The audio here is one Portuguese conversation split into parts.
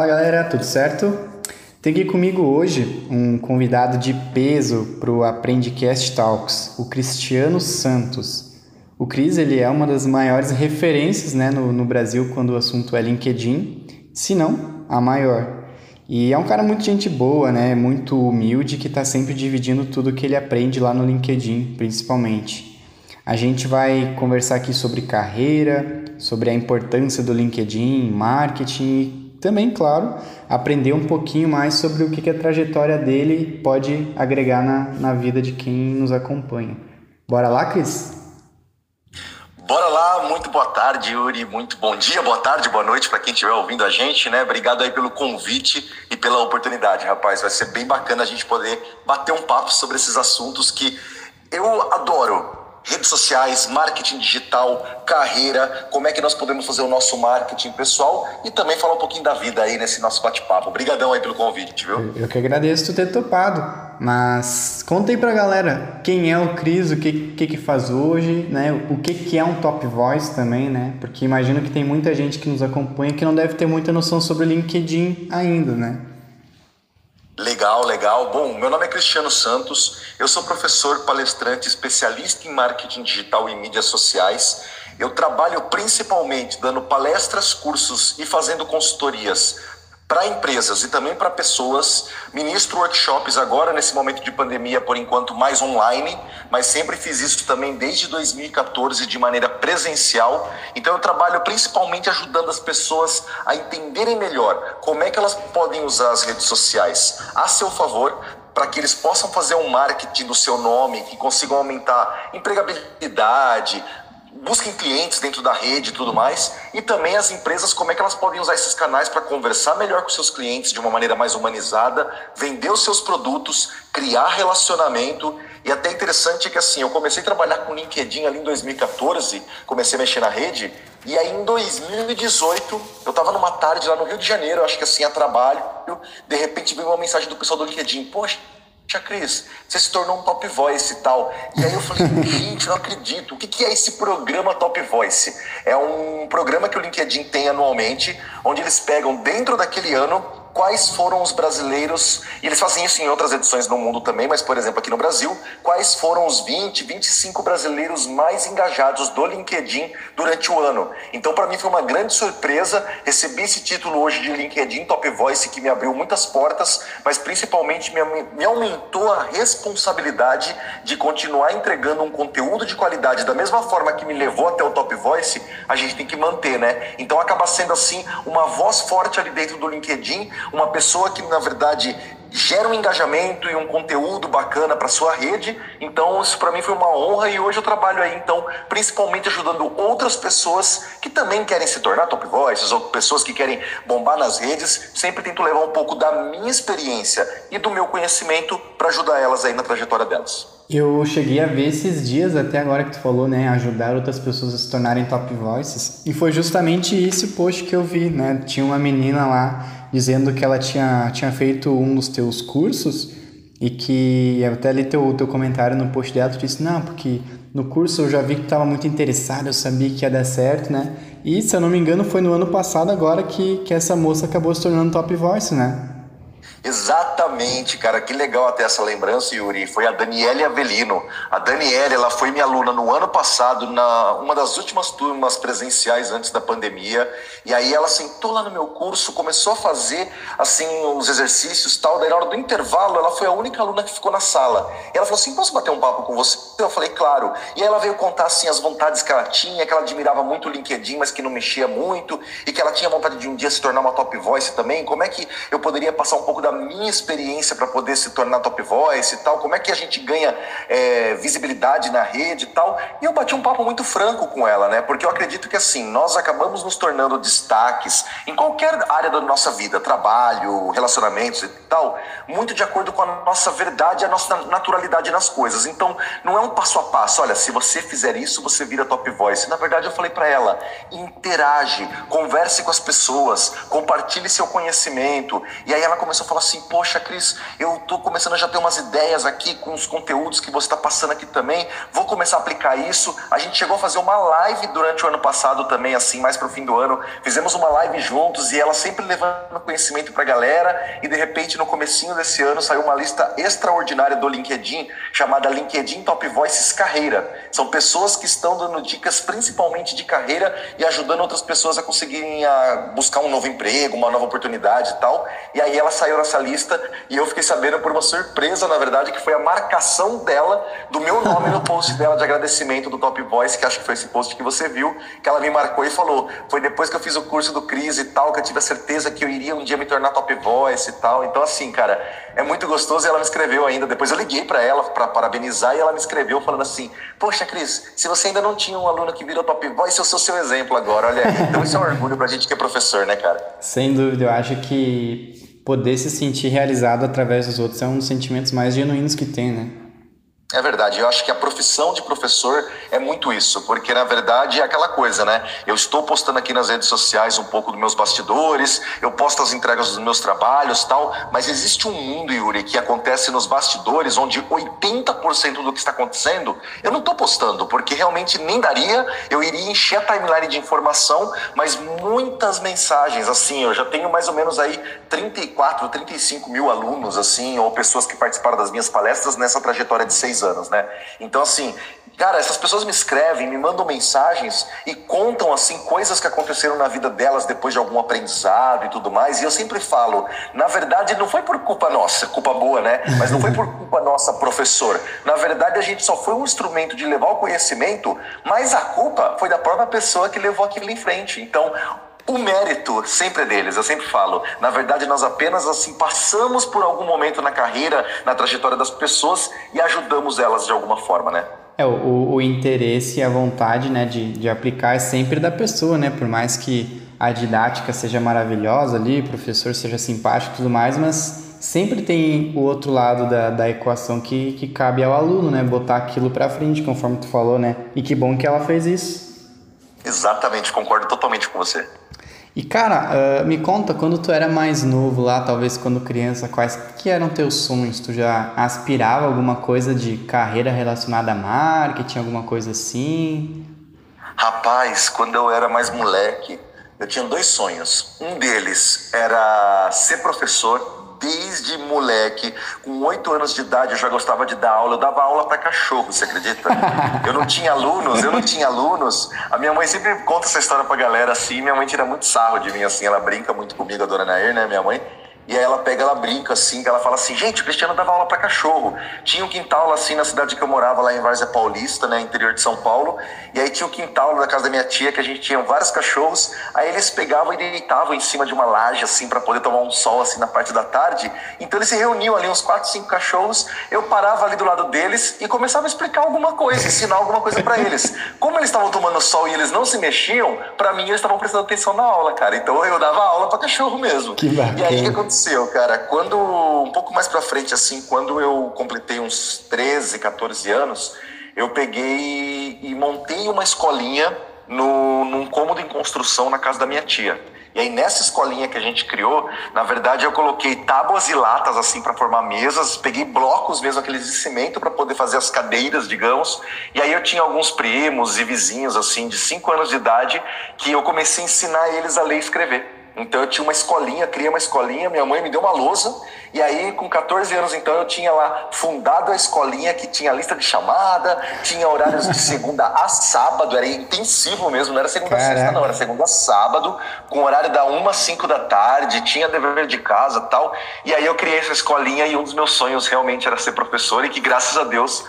Fala galera, tudo certo? Tem aqui comigo hoje um convidado de peso para o Aprendicast Talks, o Cristiano Santos. O Cris ele é uma das maiores referências né, no, no Brasil quando o assunto é LinkedIn, se não a maior. E é um cara muito gente boa, né? Muito humilde que está sempre dividindo tudo que ele aprende lá no LinkedIn, principalmente. A gente vai conversar aqui sobre carreira, sobre a importância do LinkedIn, marketing também, claro, aprender um pouquinho mais sobre o que, a trajetória dele pode agregar na, na vida de quem nos acompanha. Bora lá, Cris? Bora lá, muito boa tarde, Yuri, muito bom dia, boa tarde, boa noite para quem estiver ouvindo a gente, né? Obrigado aí pelo convite e pela oportunidade, rapaz. Vai ser bem bacana a gente poder bater um papo sobre esses assuntos que eu adoro redes sociais, marketing digital, carreira, como é que nós podemos fazer o nosso marketing pessoal e também falar um pouquinho da vida aí nesse nosso bate-papo. Obrigadão aí pelo convite, viu? Eu que agradeço tu ter topado. Mas conta aí pra galera quem é o Cris, o que, que, que faz hoje, né? O que, que é um top voice também, né? Porque imagino que tem muita gente que nos acompanha que não deve ter muita noção sobre o LinkedIn ainda, né? Legal, legal. Bom, meu nome é Cristiano Santos, eu sou professor, palestrante, especialista em marketing digital e mídias sociais. Eu trabalho principalmente dando palestras, cursos e fazendo consultorias para empresas e também para pessoas. Ministro workshops agora nesse momento de pandemia, por enquanto mais online, mas sempre fiz isso também desde 2014 de maneira presencial. Então eu trabalho principalmente ajudando as pessoas a entenderem melhor como é que elas podem usar as redes sociais a seu favor para que eles possam fazer um marketing do seu nome, que consigam aumentar empregabilidade, busquem clientes dentro da rede e tudo mais, e também as empresas, como é que elas podem usar esses canais para conversar melhor com seus clientes de uma maneira mais humanizada, vender os seus produtos, criar relacionamento. E até interessante é que assim, eu comecei a trabalhar com LinkedIn ali em 2014, comecei a mexer na rede, e aí em 2018, eu estava numa tarde lá no Rio de Janeiro, acho que assim, a trabalho, de repente veio uma mensagem do pessoal do LinkedIn, poxa, Tia Cris, você se tornou um Top Voice e tal. E aí eu falei, gente, não acredito. O que, que é esse programa Top Voice? É um programa que o LinkedIn tem anualmente, onde eles pegam dentro daquele ano quais foram os brasileiros, e eles fazem isso em outras edições no mundo também, mas por exemplo aqui no Brasil, quais foram os 20, 25 brasileiros mais engajados do LinkedIn durante o ano. Então para mim foi uma grande surpresa, recebi esse título hoje de LinkedIn Top Voice que me abriu muitas portas, mas principalmente me, me aumentou a responsabilidade de continuar entregando um conteúdo de qualidade da mesma forma que me levou até o Top Voice, a gente tem que manter, né? Então acaba sendo assim uma voz forte ali dentro do LinkedIn, uma pessoa que, na verdade, gera um engajamento e um conteúdo bacana para sua rede. Então, isso para mim foi uma honra e hoje eu trabalho aí, então, principalmente ajudando outras pessoas que também querem se tornar top voices ou pessoas que querem bombar nas redes. Sempre tento levar um pouco da minha experiência e do meu conhecimento para ajudar elas aí na trajetória delas. Eu cheguei a ver esses dias, até agora que tu falou, né? Ajudar outras pessoas a se tornarem top voices. E foi justamente esse post que eu vi, né? Tinha uma menina lá dizendo que ela tinha, tinha feito um dos teus cursos e que até li teu, teu comentário no post dela, tu disse, não, porque no curso eu já vi que estava muito interessado, eu sabia que ia dar certo, né? E se eu não me engano foi no ano passado agora que, que essa moça acabou se tornando top voice, né? Exatamente, cara, que legal até essa lembrança, Yuri. Foi a Daniele Avelino. A Daniele, ela foi minha aluna no ano passado, na uma das últimas turmas presenciais antes da pandemia. E aí ela sentou lá no meu curso, começou a fazer assim os exercícios tal. Daí na hora do intervalo, ela foi a única aluna que ficou na sala. E ela falou assim: "Posso bater um papo com você?" Eu falei: "Claro". E aí ela veio contar assim as vontades que ela tinha, que ela admirava muito o LinkedIn, mas que não mexia muito, e que ela tinha vontade de um dia se tornar uma top voice também. Como é que eu poderia passar um pouco da da minha experiência para poder se tornar top voice e tal, como é que a gente ganha é, visibilidade na rede e tal. E eu bati um papo muito franco com ela, né? Porque eu acredito que assim, nós acabamos nos tornando destaques em qualquer área da nossa vida, trabalho, relacionamentos e tal, muito de acordo com a nossa verdade, a nossa naturalidade nas coisas. Então, não é um passo a passo, olha, se você fizer isso, você vira top voice. Na verdade, eu falei para ela, interage, converse com as pessoas, compartilhe seu conhecimento. E aí ela começou a falar assim: Poxa, Cris, eu tô começando a já ter umas ideias aqui com os conteúdos que você está passando aqui também, vou começar a aplicar isso. A gente chegou a fazer uma live durante o ano passado também, assim, mais pro fim do ano. Fizemos uma live juntos e ela sempre levando conhecimento pra galera. E de repente, no comecinho desse ano, saiu uma lista extraordinária do LinkedIn chamada LinkedIn Top Voices Carreira. São pessoas que estão dando dicas principalmente de carreira e ajudando outras pessoas a conseguirem a buscar um novo emprego, uma nova oportunidade e tal. E aí ela saiu nessa lista e eu fiquei sabendo por uma surpresa, na verdade, que foi a marcação dela, do meu nome no post dela de agradecimento do Top Voice, que acho que foi esse post que você viu, que ela me marcou e falou: foi depois que eu fiz o curso do Cris e tal, que eu tive a certeza que eu iria um dia me tornar Top Voice e tal. Então, assim, cara, é muito gostoso e ela me escreveu ainda. Depois eu liguei para ela para parabenizar e ela me escreveu falando assim: Poxa, Cris, se você ainda não tinha um aluno que virou Top Voice, eu sou seu exemplo agora, olha. Então isso é um orgulho pra gente que é professor, né, cara? Sem dúvida, eu acho que poder se sentir realizado através dos outros é um dos sentimentos mais genuínos que tem, né? É verdade, eu acho que a profissão de professor é muito isso, porque na verdade é aquela coisa, né? Eu estou postando aqui nas redes sociais um pouco dos meus bastidores, eu posto as entregas dos meus trabalhos tal, mas existe um mundo, Yuri, que acontece nos bastidores, onde 80% do que está acontecendo eu não estou postando, porque realmente nem daria, eu iria encher a timeline de informação, mas muitas mensagens, assim, eu já tenho mais ou menos aí 34, 35 mil alunos, assim, ou pessoas que participaram das minhas palestras nessa trajetória de seis anos, né? Então, assim, cara, essas pessoas me escrevem, me mandam mensagens e contam, assim, coisas que aconteceram na vida delas depois de algum aprendizado e tudo mais. E eu sempre falo, na verdade, não foi por culpa nossa, culpa boa, né? Mas não foi por culpa nossa, professor. Na verdade, a gente só foi um instrumento de levar o conhecimento, mas a culpa foi da própria pessoa que levou aquilo em frente. Então, o mérito sempre é deles, eu sempre falo. Na verdade, nós apenas assim passamos por algum momento na carreira, na trajetória das pessoas e ajudamos elas de alguma forma, né? É, o, o interesse e a vontade né, de, de aplicar é sempre da pessoa, né? Por mais que a didática seja maravilhosa ali, o professor seja simpático e tudo mais, mas sempre tem o outro lado da, da equação que, que cabe ao aluno, né? Botar aquilo para frente, conforme tu falou, né? E que bom que ela fez isso. Exatamente, concordo totalmente com você. E cara, uh, me conta, quando tu era mais novo lá, talvez quando criança, quais que eram teus sonhos? Tu já aspirava alguma coisa de carreira relacionada a marketing, alguma coisa assim? Rapaz, quando eu era mais moleque, eu tinha dois sonhos. Um deles era ser professor desde moleque, com oito anos de idade, eu já gostava de dar aula. Eu dava aula para cachorro, você acredita? Eu não tinha alunos, eu não tinha alunos. A minha mãe sempre conta essa história pra galera assim. Minha mãe tira muito sarro de mim, assim. Ela brinca muito comigo, a dona Nair, né, minha mãe. E aí ela pega, ela brinca assim, que ela fala assim, gente, o Cristiano dava aula para cachorro. Tinha um quintal assim na cidade que eu morava, lá em Várzea Paulista, né, interior de São Paulo. E aí tinha o um quintal da casa da minha tia, que a gente tinha vários cachorros. Aí eles pegavam e deitavam em cima de uma laje, assim, para poder tomar um sol, assim, na parte da tarde. Então eles se reuniam ali, uns quatro, cinco cachorros. Eu parava ali do lado deles e começava a explicar alguma coisa, ensinar alguma coisa para eles. Como eles estavam tomando sol e eles não se mexiam, para mim eles estavam prestando atenção na aula, cara. Então eu dava aula para cachorro mesmo. Que e aí o que aconteceu? Aconteceu, cara? Quando, um pouco mais pra frente, assim, quando eu completei uns 13, 14 anos, eu peguei e montei uma escolinha no, num cômodo em construção na casa da minha tia. E aí nessa escolinha que a gente criou, na verdade eu coloquei tábuas e latas assim para formar mesas, peguei blocos mesmo aqueles de cimento para poder fazer as cadeiras, digamos. E aí eu tinha alguns primos e vizinhos assim de 5 anos de idade que eu comecei a ensinar eles a ler e escrever. Então eu tinha uma escolinha, criei uma escolinha, minha mãe me deu uma lousa, e aí com 14 anos então eu tinha lá fundado a escolinha que tinha lista de chamada, tinha horários de segunda a sábado, era intensivo mesmo, não era segunda Caraca. a sexta não, era segunda a sábado, com horário da 1 às 5 da tarde, tinha dever de casa tal. E aí eu criei essa escolinha e um dos meus sonhos realmente era ser professor e que graças a Deus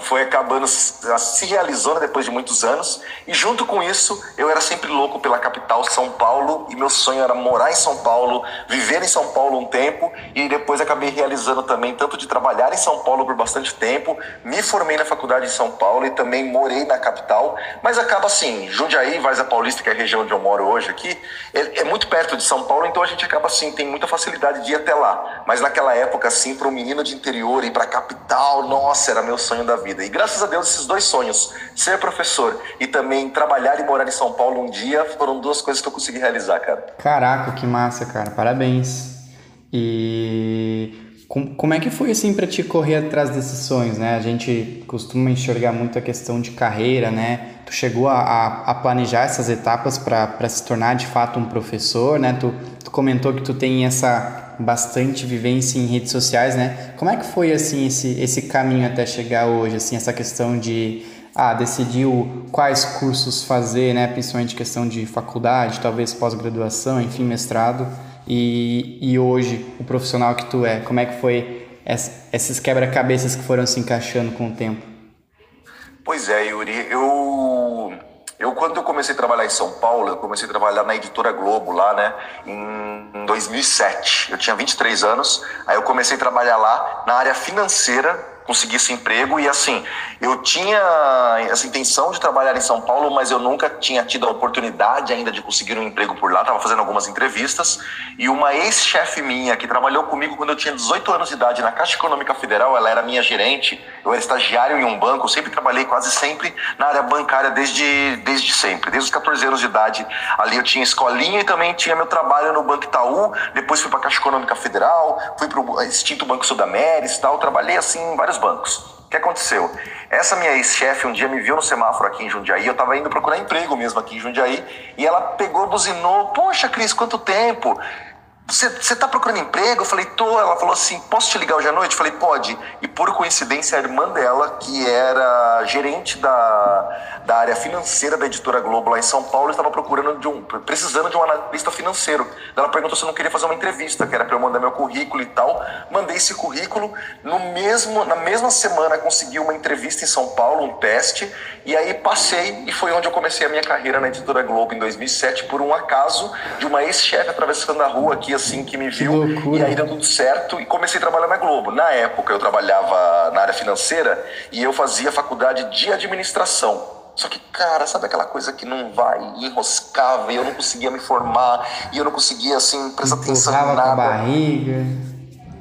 foi acabando se realizando depois de muitos anos. E junto com isso eu era sempre louco pela capital São Paulo. E meu sonho era morar em São Paulo viver em São Paulo um tempo. E depois acabei realizando também tanto de trabalhar em São Paulo por bastante tempo me formei na faculdade em São Paulo e também morei na capital. Mas acaba assim Jundiaí Várzea Paulista que é a região onde eu moro hoje aqui é, é muito perto de São Paulo então a gente acaba assim tem muita facilidade de ir até lá. Mas naquela época assim para um menino de interior ir para a capital nossa era meu sonho da vida. E graças a Deus, esses dois sonhos, ser professor e também trabalhar e morar em São Paulo um dia, foram duas coisas que eu consegui realizar, cara. Caraca, que massa, cara. Parabéns. E como é que foi assim para te correr atrás desses sonhos, né? A gente costuma enxergar muito a questão de carreira, né? Tu chegou a, a planejar essas etapas para se tornar de fato um professor, né? Tu, tu comentou que tu tem essa bastante vivência em redes sociais, né? Como é que foi assim esse, esse caminho até chegar hoje, assim essa questão de ah, decidiu quais cursos fazer, né? Principalmente questão de faculdade, talvez pós-graduação, enfim, mestrado. E, e hoje, o profissional que tu é, como é que foi esses quebra-cabeças que foram se encaixando com o tempo? Pois é, Yuri, eu eu, quando eu comecei a trabalhar em São Paulo, eu comecei a trabalhar na Editora Globo, lá, né, em 2007. Eu tinha 23 anos, aí eu comecei a trabalhar lá na área financeira conseguir esse emprego. E assim, eu tinha essa intenção de trabalhar em São Paulo, mas eu nunca tinha tido a oportunidade ainda de conseguir um emprego por lá, estava fazendo algumas entrevistas. E uma ex-chefe minha que trabalhou comigo quando eu tinha 18 anos de idade na Caixa Econômica Federal, ela era minha gerente, eu era estagiário em um banco, sempre trabalhei quase sempre na área bancária desde, desde sempre, desde os 14 anos de idade, ali eu tinha escolinha e também tinha meu trabalho no Banco Itaú, depois fui para a Caixa Econômica Federal, fui para o extinto Banco Sudameris tal, trabalhei assim em vários vários bancos. O que aconteceu? Essa minha ex-chefe um dia me viu no semáforo aqui em Jundiaí, eu estava indo procurar emprego mesmo aqui em Jundiaí, e ela pegou, buzinou, poxa Cris, quanto tempo? Você está procurando emprego? Eu falei, tô. Ela falou assim, posso te ligar hoje à noite? Eu falei, pode. E por coincidência, a irmã dela, que era gerente da, da área financeira da editora Globo lá em São Paulo, estava procurando de um, precisando de um analista financeiro. Ela perguntou se eu não queria fazer uma entrevista, que era para eu mandar meu currículo e tal. Mandei esse currículo. No mesmo, na mesma semana, consegui uma entrevista em São Paulo, um teste. E aí passei e foi onde eu comecei a minha carreira na editora Globo em 2007, por um acaso de uma ex-chefe atravessando a rua aqui assim que me viu. Que e aí deu tudo certo e comecei a trabalhar na Globo. Na época eu trabalhava na área financeira e eu fazia faculdade de administração. Só que, cara, sabe aquela coisa que não vai, enroscava, e eu não conseguia me formar, e eu não conseguia, assim, prestar atenção em nada. Com a barriga.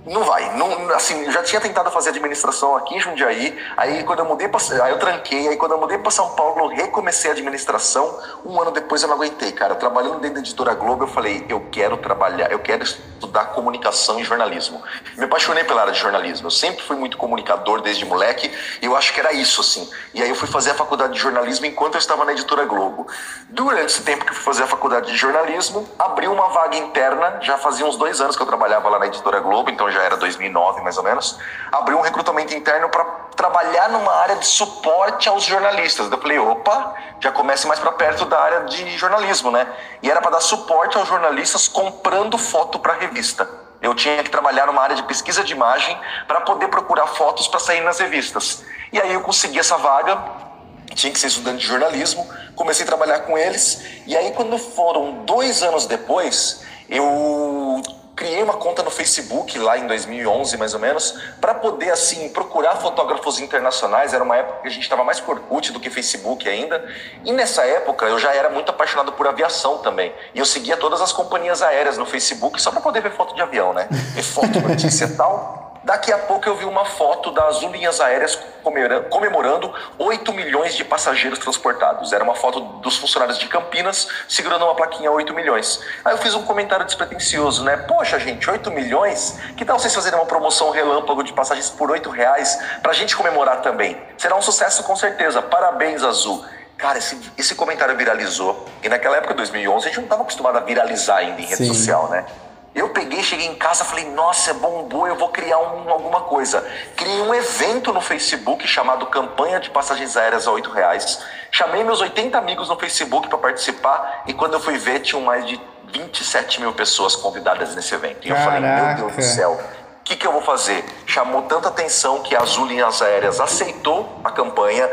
Não vai, não, assim, já tinha tentado fazer administração aqui em Jundiaí, aí quando eu mudei aí eu tranquei, aí quando eu mudei para São Paulo, recomecei a administração, um ano depois eu não aguentei, cara, trabalhando dentro da editora Globo, eu falei, eu quero trabalhar, eu quero estudar comunicação e jornalismo. Me apaixonei pela área de jornalismo, eu sempre fui muito comunicador desde moleque, e eu acho que era isso, assim. E aí eu fui fazer a faculdade de jornalismo enquanto eu estava na editora Globo. Durante esse tempo que eu fui fazer a faculdade de jornalismo, abriu uma vaga interna, já fazia uns dois anos que eu trabalhava lá na editora Globo, então já era 2009 mais ou menos, abriu um recrutamento interno para trabalhar numa área de suporte aos jornalistas. Eu falei, opa, já comece mais para perto da área de jornalismo, né? E era para dar suporte aos jornalistas comprando foto para revista. Eu tinha que trabalhar numa área de pesquisa de imagem para poder procurar fotos para sair nas revistas. E aí eu consegui essa vaga, tinha que ser estudante de jornalismo, comecei a trabalhar com eles. E aí, quando foram dois anos depois, eu criei uma conta no Facebook lá em 2011 mais ou menos para poder assim procurar fotógrafos internacionais. Era uma época que a gente estava mais por Orkut do que Facebook ainda. E nessa época eu já era muito apaixonado por aviação também. E eu seguia todas as companhias aéreas no Facebook só para poder ver foto de avião né? Ver foto notícia e tal Daqui a pouco eu vi uma foto das Linhas Aéreas comemorando 8 milhões de passageiros transportados. Era uma foto dos funcionários de Campinas segurando uma plaquinha 8 milhões. Aí eu fiz um comentário despretensioso, né? Poxa, gente, 8 milhões? Que tal vocês fazerem uma promoção relâmpago de passagens por 8 reais pra gente comemorar também? Será um sucesso com certeza. Parabéns, Azul. Cara, esse, esse comentário viralizou. E naquela época, 2011, a gente não estava acostumado a viralizar ainda em rede Sim. social, né? Eu peguei, cheguei em casa, falei, nossa, é bombou, eu vou criar um, alguma coisa. Criei um evento no Facebook chamado Campanha de Passagens Aéreas a 8 reais. Chamei meus 80 amigos no Facebook para participar e quando eu fui ver, tinham mais de 27 mil pessoas convidadas nesse evento. E eu falei, meu Deus do céu, o que, que eu vou fazer? Chamou tanta atenção que a Azul Linhas Aéreas aceitou a campanha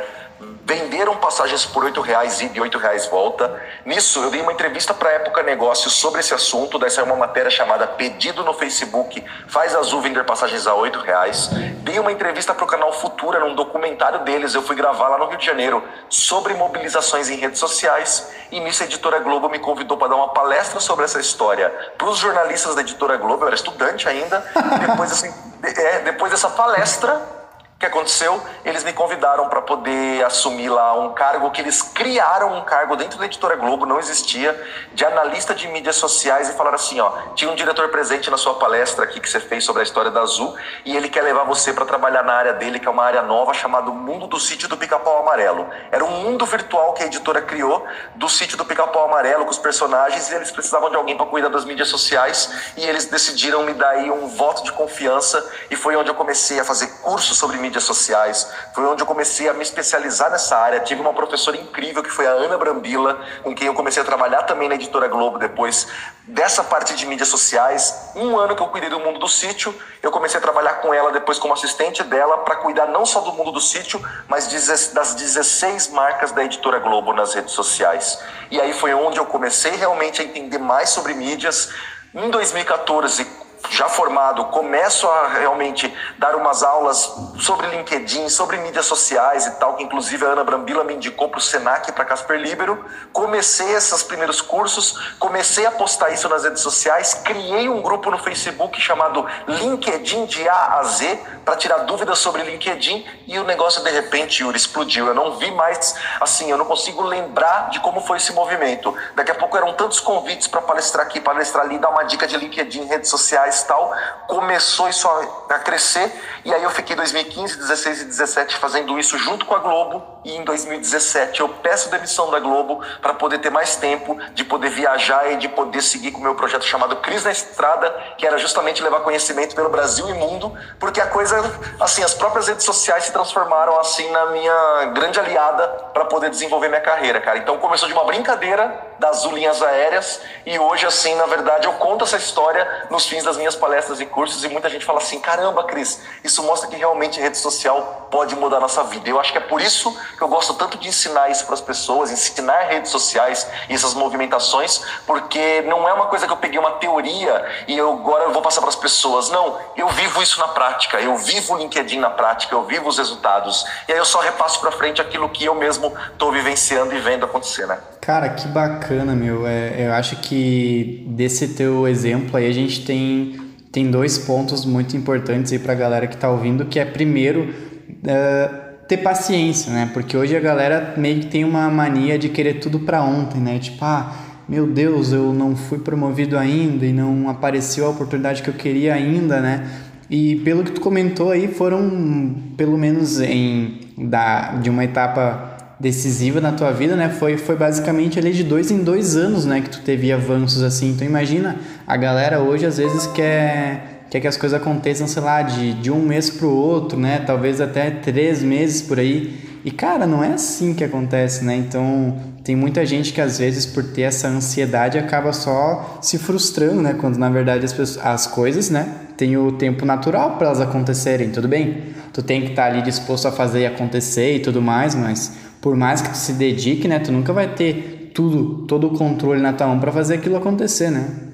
venderam passagens por oito reais e de oito reais volta. Nisso, eu dei uma entrevista para a Época Negócios sobre esse assunto. Daí saiu uma matéria chamada Pedido no Facebook, faz Azul vender passagens a oito reais. Dei uma entrevista para o canal Futura, num documentário deles, eu fui gravar lá no Rio de Janeiro, sobre mobilizações em redes sociais. E nisso a Editora Globo me convidou para dar uma palestra sobre essa história para os jornalistas da Editora Globo, eu era estudante ainda. Depois, assim, é, depois dessa palestra, O que aconteceu? Eles me convidaram para poder assumir lá um cargo que eles criaram um cargo dentro da editora Globo, não existia, de analista de mídias sociais e falaram assim, ó, tinha um diretor presente na sua palestra aqui que você fez sobre a história da Azul e ele quer levar você para trabalhar na área dele, que é uma área nova chamada Mundo do Sítio do Pica-Pau Amarelo. Era um mundo virtual que a editora criou do Sítio do Pica-Pau Amarelo com os personagens e eles precisavam de alguém para cuidar das mídias sociais e eles decidiram me dar aí um voto de confiança e foi onde eu comecei a fazer cursos sobre mídias mídias sociais. Foi onde eu comecei a me especializar nessa área. Tive uma professora incrível que foi a Ana Brambila, com quem eu comecei a trabalhar também na editora Globo depois dessa parte de mídias sociais. Um ano que eu cuidei do mundo do sítio, eu comecei a trabalhar com ela depois como assistente dela para cuidar não só do mundo do sítio, mas das 16 marcas da editora Globo nas redes sociais. E aí foi onde eu comecei realmente a entender mais sobre mídias. Em 2014, já formado, começo a realmente dar umas aulas sobre LinkedIn, sobre mídias sociais e tal, que inclusive a Ana Brambila me indicou para o Senac, para Casper Libero. Comecei esses primeiros cursos, comecei a postar isso nas redes sociais, criei um grupo no Facebook chamado LinkedIn de A a Z, para tirar dúvidas sobre LinkedIn e o negócio de repente, Yuri, explodiu. Eu não vi mais, assim, eu não consigo lembrar de como foi esse movimento. Daqui a pouco eram tantos convites para palestrar aqui, palestrar ali, dar uma dica de LinkedIn, redes sociais, tal, começou isso a crescer. E aí eu fiquei 2015, 16 e 17 fazendo isso junto com a Globo e em 2017 eu peço demissão da Globo para poder ter mais tempo de poder viajar e de poder seguir com o meu projeto chamado Cris na Estrada, que era justamente levar conhecimento pelo Brasil e mundo, porque a coisa, assim, as próprias redes sociais se transformaram assim na minha grande aliada para poder desenvolver minha carreira, cara. Então começou de uma brincadeira das linhas aéreas e hoje, assim, na verdade, eu conto essa história nos fins das minhas palestras e cursos e muita gente fala assim: caramba, Cris, isso mostra que realmente rede social pode mudar nossa vida. Eu acho que é por isso que eu gosto tanto de ensinar isso para as pessoas, ensinar redes sociais e essas movimentações, porque não é uma coisa que eu peguei uma teoria e eu agora eu vou passar para as pessoas. Não, eu vivo isso na prática, eu vivo o LinkedIn na prática, eu vivo os resultados. E aí eu só repasso para frente aquilo que eu mesmo estou vivenciando e vendo acontecer, né? Cara, que bacana, meu. É, eu acho que desse teu exemplo aí a gente tem, tem dois pontos muito importantes aí pra galera que tá ouvindo, que é primeiro uh, ter paciência, né? Porque hoje a galera meio que tem uma mania de querer tudo para ontem, né? Tipo, ah, meu Deus, eu não fui promovido ainda e não apareceu a oportunidade que eu queria ainda, né? E pelo que tu comentou aí, foram pelo menos em da, de uma etapa decisiva na tua vida, né? Foi, foi basicamente ali de dois em dois anos, né? Que tu teve avanços assim. Então imagina, a galera hoje às vezes quer, quer que as coisas aconteçam, sei lá, de, de um mês pro outro, né? Talvez até três meses por aí. E cara, não é assim que acontece, né? Então tem muita gente que às vezes por ter essa ansiedade acaba só se frustrando, né? Quando na verdade as, pessoas, as coisas, né? Tem o tempo natural para elas acontecerem, tudo bem? Tu tem que estar tá ali disposto a fazer acontecer e tudo mais, mas por mais que tu se dedique, né, tu nunca vai ter tudo, todo o controle na tua mão para fazer aquilo acontecer, né?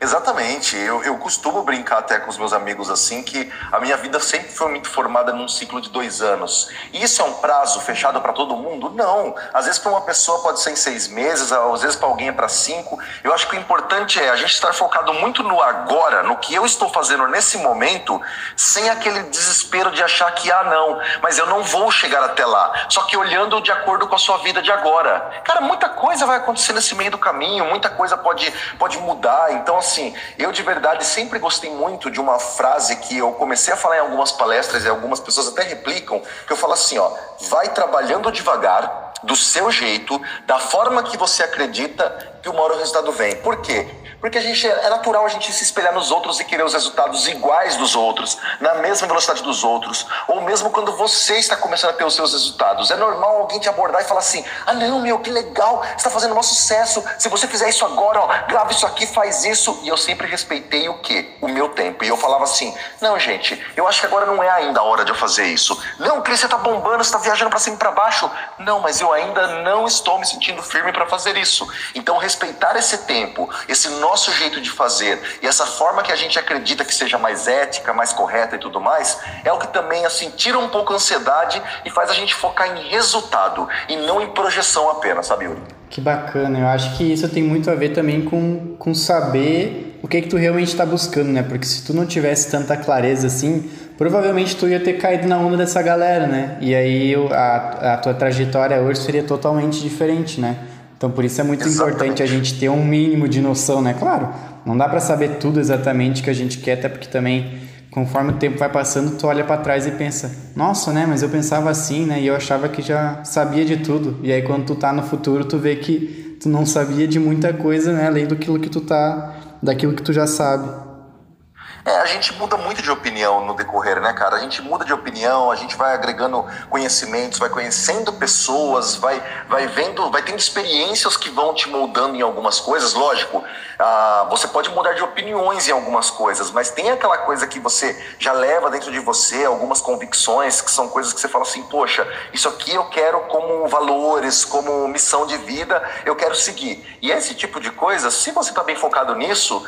Exatamente. Eu, eu costumo brincar até com os meus amigos assim que a minha vida sempre foi muito formada num ciclo de dois anos. E isso é um prazo fechado para todo mundo? Não. Às vezes para uma pessoa pode ser em seis meses, às vezes para alguém é para cinco. Eu acho que o importante é a gente estar focado muito no agora, no que eu estou fazendo nesse momento, sem aquele desespero de achar que ah não, mas eu não vou chegar até lá. Só que olhando de acordo com a sua vida de agora. Cara, muita coisa vai acontecer nesse meio do caminho, muita coisa pode pode mudar. Então assim, eu de verdade sempre gostei muito de uma frase que eu comecei a falar em algumas palestras e algumas pessoas até replicam, que eu falo assim, ó, vai trabalhando devagar, do seu jeito, da forma que você acredita que uma hora o resultado vem. Por quê? Porque a gente é natural a gente se espelhar nos outros e querer os resultados iguais dos outros, na mesma velocidade dos outros, ou mesmo quando você está começando a ter os seus resultados. É normal alguém te abordar e falar assim: "Ah, não, meu, que legal, você está fazendo um sucesso. Se você fizer isso agora, ó, grava isso aqui, faz isso". E eu sempre respeitei o quê? O meu tempo. E eu falava assim: "Não, gente, eu acho que agora não é ainda a hora de eu fazer isso. Não, Cris, você está bombando, você está viajando para cima e para baixo. Não, mas eu ainda não estou me sentindo firme para fazer isso. Então respeitar esse tempo, esse nosso jeito de fazer e essa forma que a gente acredita que seja mais ética, mais correta e tudo mais, é o que também assim tira um pouco a ansiedade e faz a gente focar em resultado e não em projeção apenas, sabe, Yuri? Que bacana, eu acho que isso tem muito a ver também com, com saber o que, que tu realmente está buscando, né? Porque se tu não tivesse tanta clareza assim, provavelmente tu ia ter caído na onda dessa galera, né? E aí a, a tua trajetória hoje seria totalmente diferente, né? Então por isso é muito Exatamente. importante a gente ter um mínimo de noção, né? Claro, não dá para saber tudo exatamente que a gente quer, até porque também conforme o tempo vai passando, tu olha para trás e pensa: "Nossa, né, mas eu pensava assim, né? E eu achava que já sabia de tudo". E aí quando tu tá no futuro, tu vê que tu não sabia de muita coisa, né, além do que tu tá daquilo que tu já sabe. É, a gente muda muito de opinião no decorrer, né, cara? A gente muda de opinião, a gente vai agregando conhecimentos, vai conhecendo pessoas, vai, vai vendo, vai tendo experiências que vão te moldando em algumas coisas. Lógico, ah, você pode mudar de opiniões em algumas coisas, mas tem aquela coisa que você já leva dentro de você, algumas convicções, que são coisas que você fala assim, poxa, isso aqui eu quero como valores, como missão de vida, eu quero seguir. E esse tipo de coisa, se você está bem focado nisso,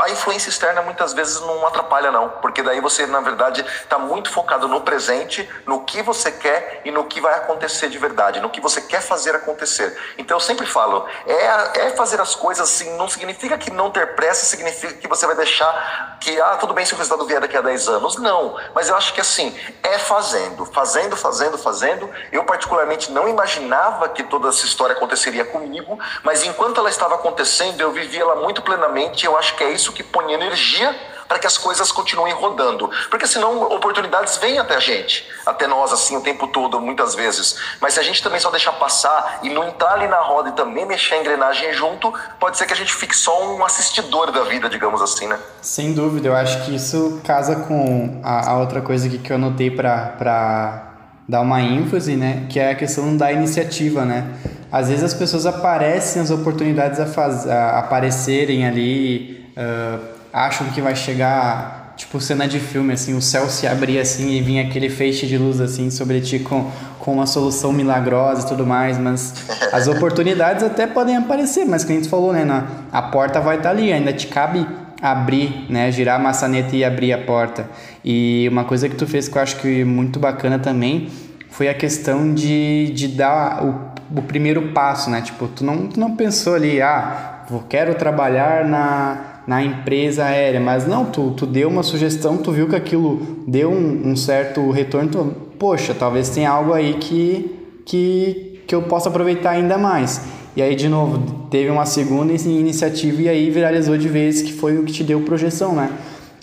a influência externa muitas vezes não atrapalha não, porque daí você na verdade está muito focado no presente, no que você quer e no que vai acontecer de verdade, no que você quer fazer acontecer. Então eu sempre falo, é, é fazer as coisas assim, não significa que não ter pressa significa que você vai deixar que ah tudo bem se o resultado vier daqui a 10 anos, não. Mas eu acho que assim é fazendo, fazendo, fazendo, fazendo. Eu particularmente não imaginava que toda essa história aconteceria comigo, mas enquanto ela estava acontecendo eu vivi ela muito plenamente. Eu acho que é isso que põe energia para que as coisas continuem rodando. Porque senão oportunidades vêm até a gente, até nós, assim, o tempo todo, muitas vezes. Mas se a gente também só deixar passar e não entrar ali na roda e também mexer a engrenagem junto, pode ser que a gente fique só um assistidor da vida, digamos assim, né? Sem dúvida, eu acho que isso casa com a, a outra coisa que, que eu anotei para dar uma ênfase, né? Que é a questão da iniciativa, né? Às vezes as pessoas aparecem as oportunidades a, faz, a aparecerem ali. Uh, acham que vai chegar, tipo, cena de filme, assim, o céu se abrir assim e vir aquele feixe de luz, assim, sobre ti com, com uma solução milagrosa e tudo mais, mas as oportunidades até podem aparecer, mas como a gente falou, né, na, a porta vai estar tá ali, ainda te cabe abrir, né, girar a maçaneta e abrir a porta. E uma coisa que tu fez que eu acho que muito bacana também foi a questão de, de dar o, o primeiro passo, né? Tipo, tu não, tu não pensou ali, ah, vou, quero trabalhar na, na empresa aérea, mas não, tu, tu deu uma sugestão, tu viu que aquilo deu um, um certo retorno, tu, poxa, talvez tenha algo aí que, que, que eu possa aproveitar ainda mais. E aí, de novo, teve uma segunda iniciativa e aí viralizou de vez que foi o que te deu projeção, né?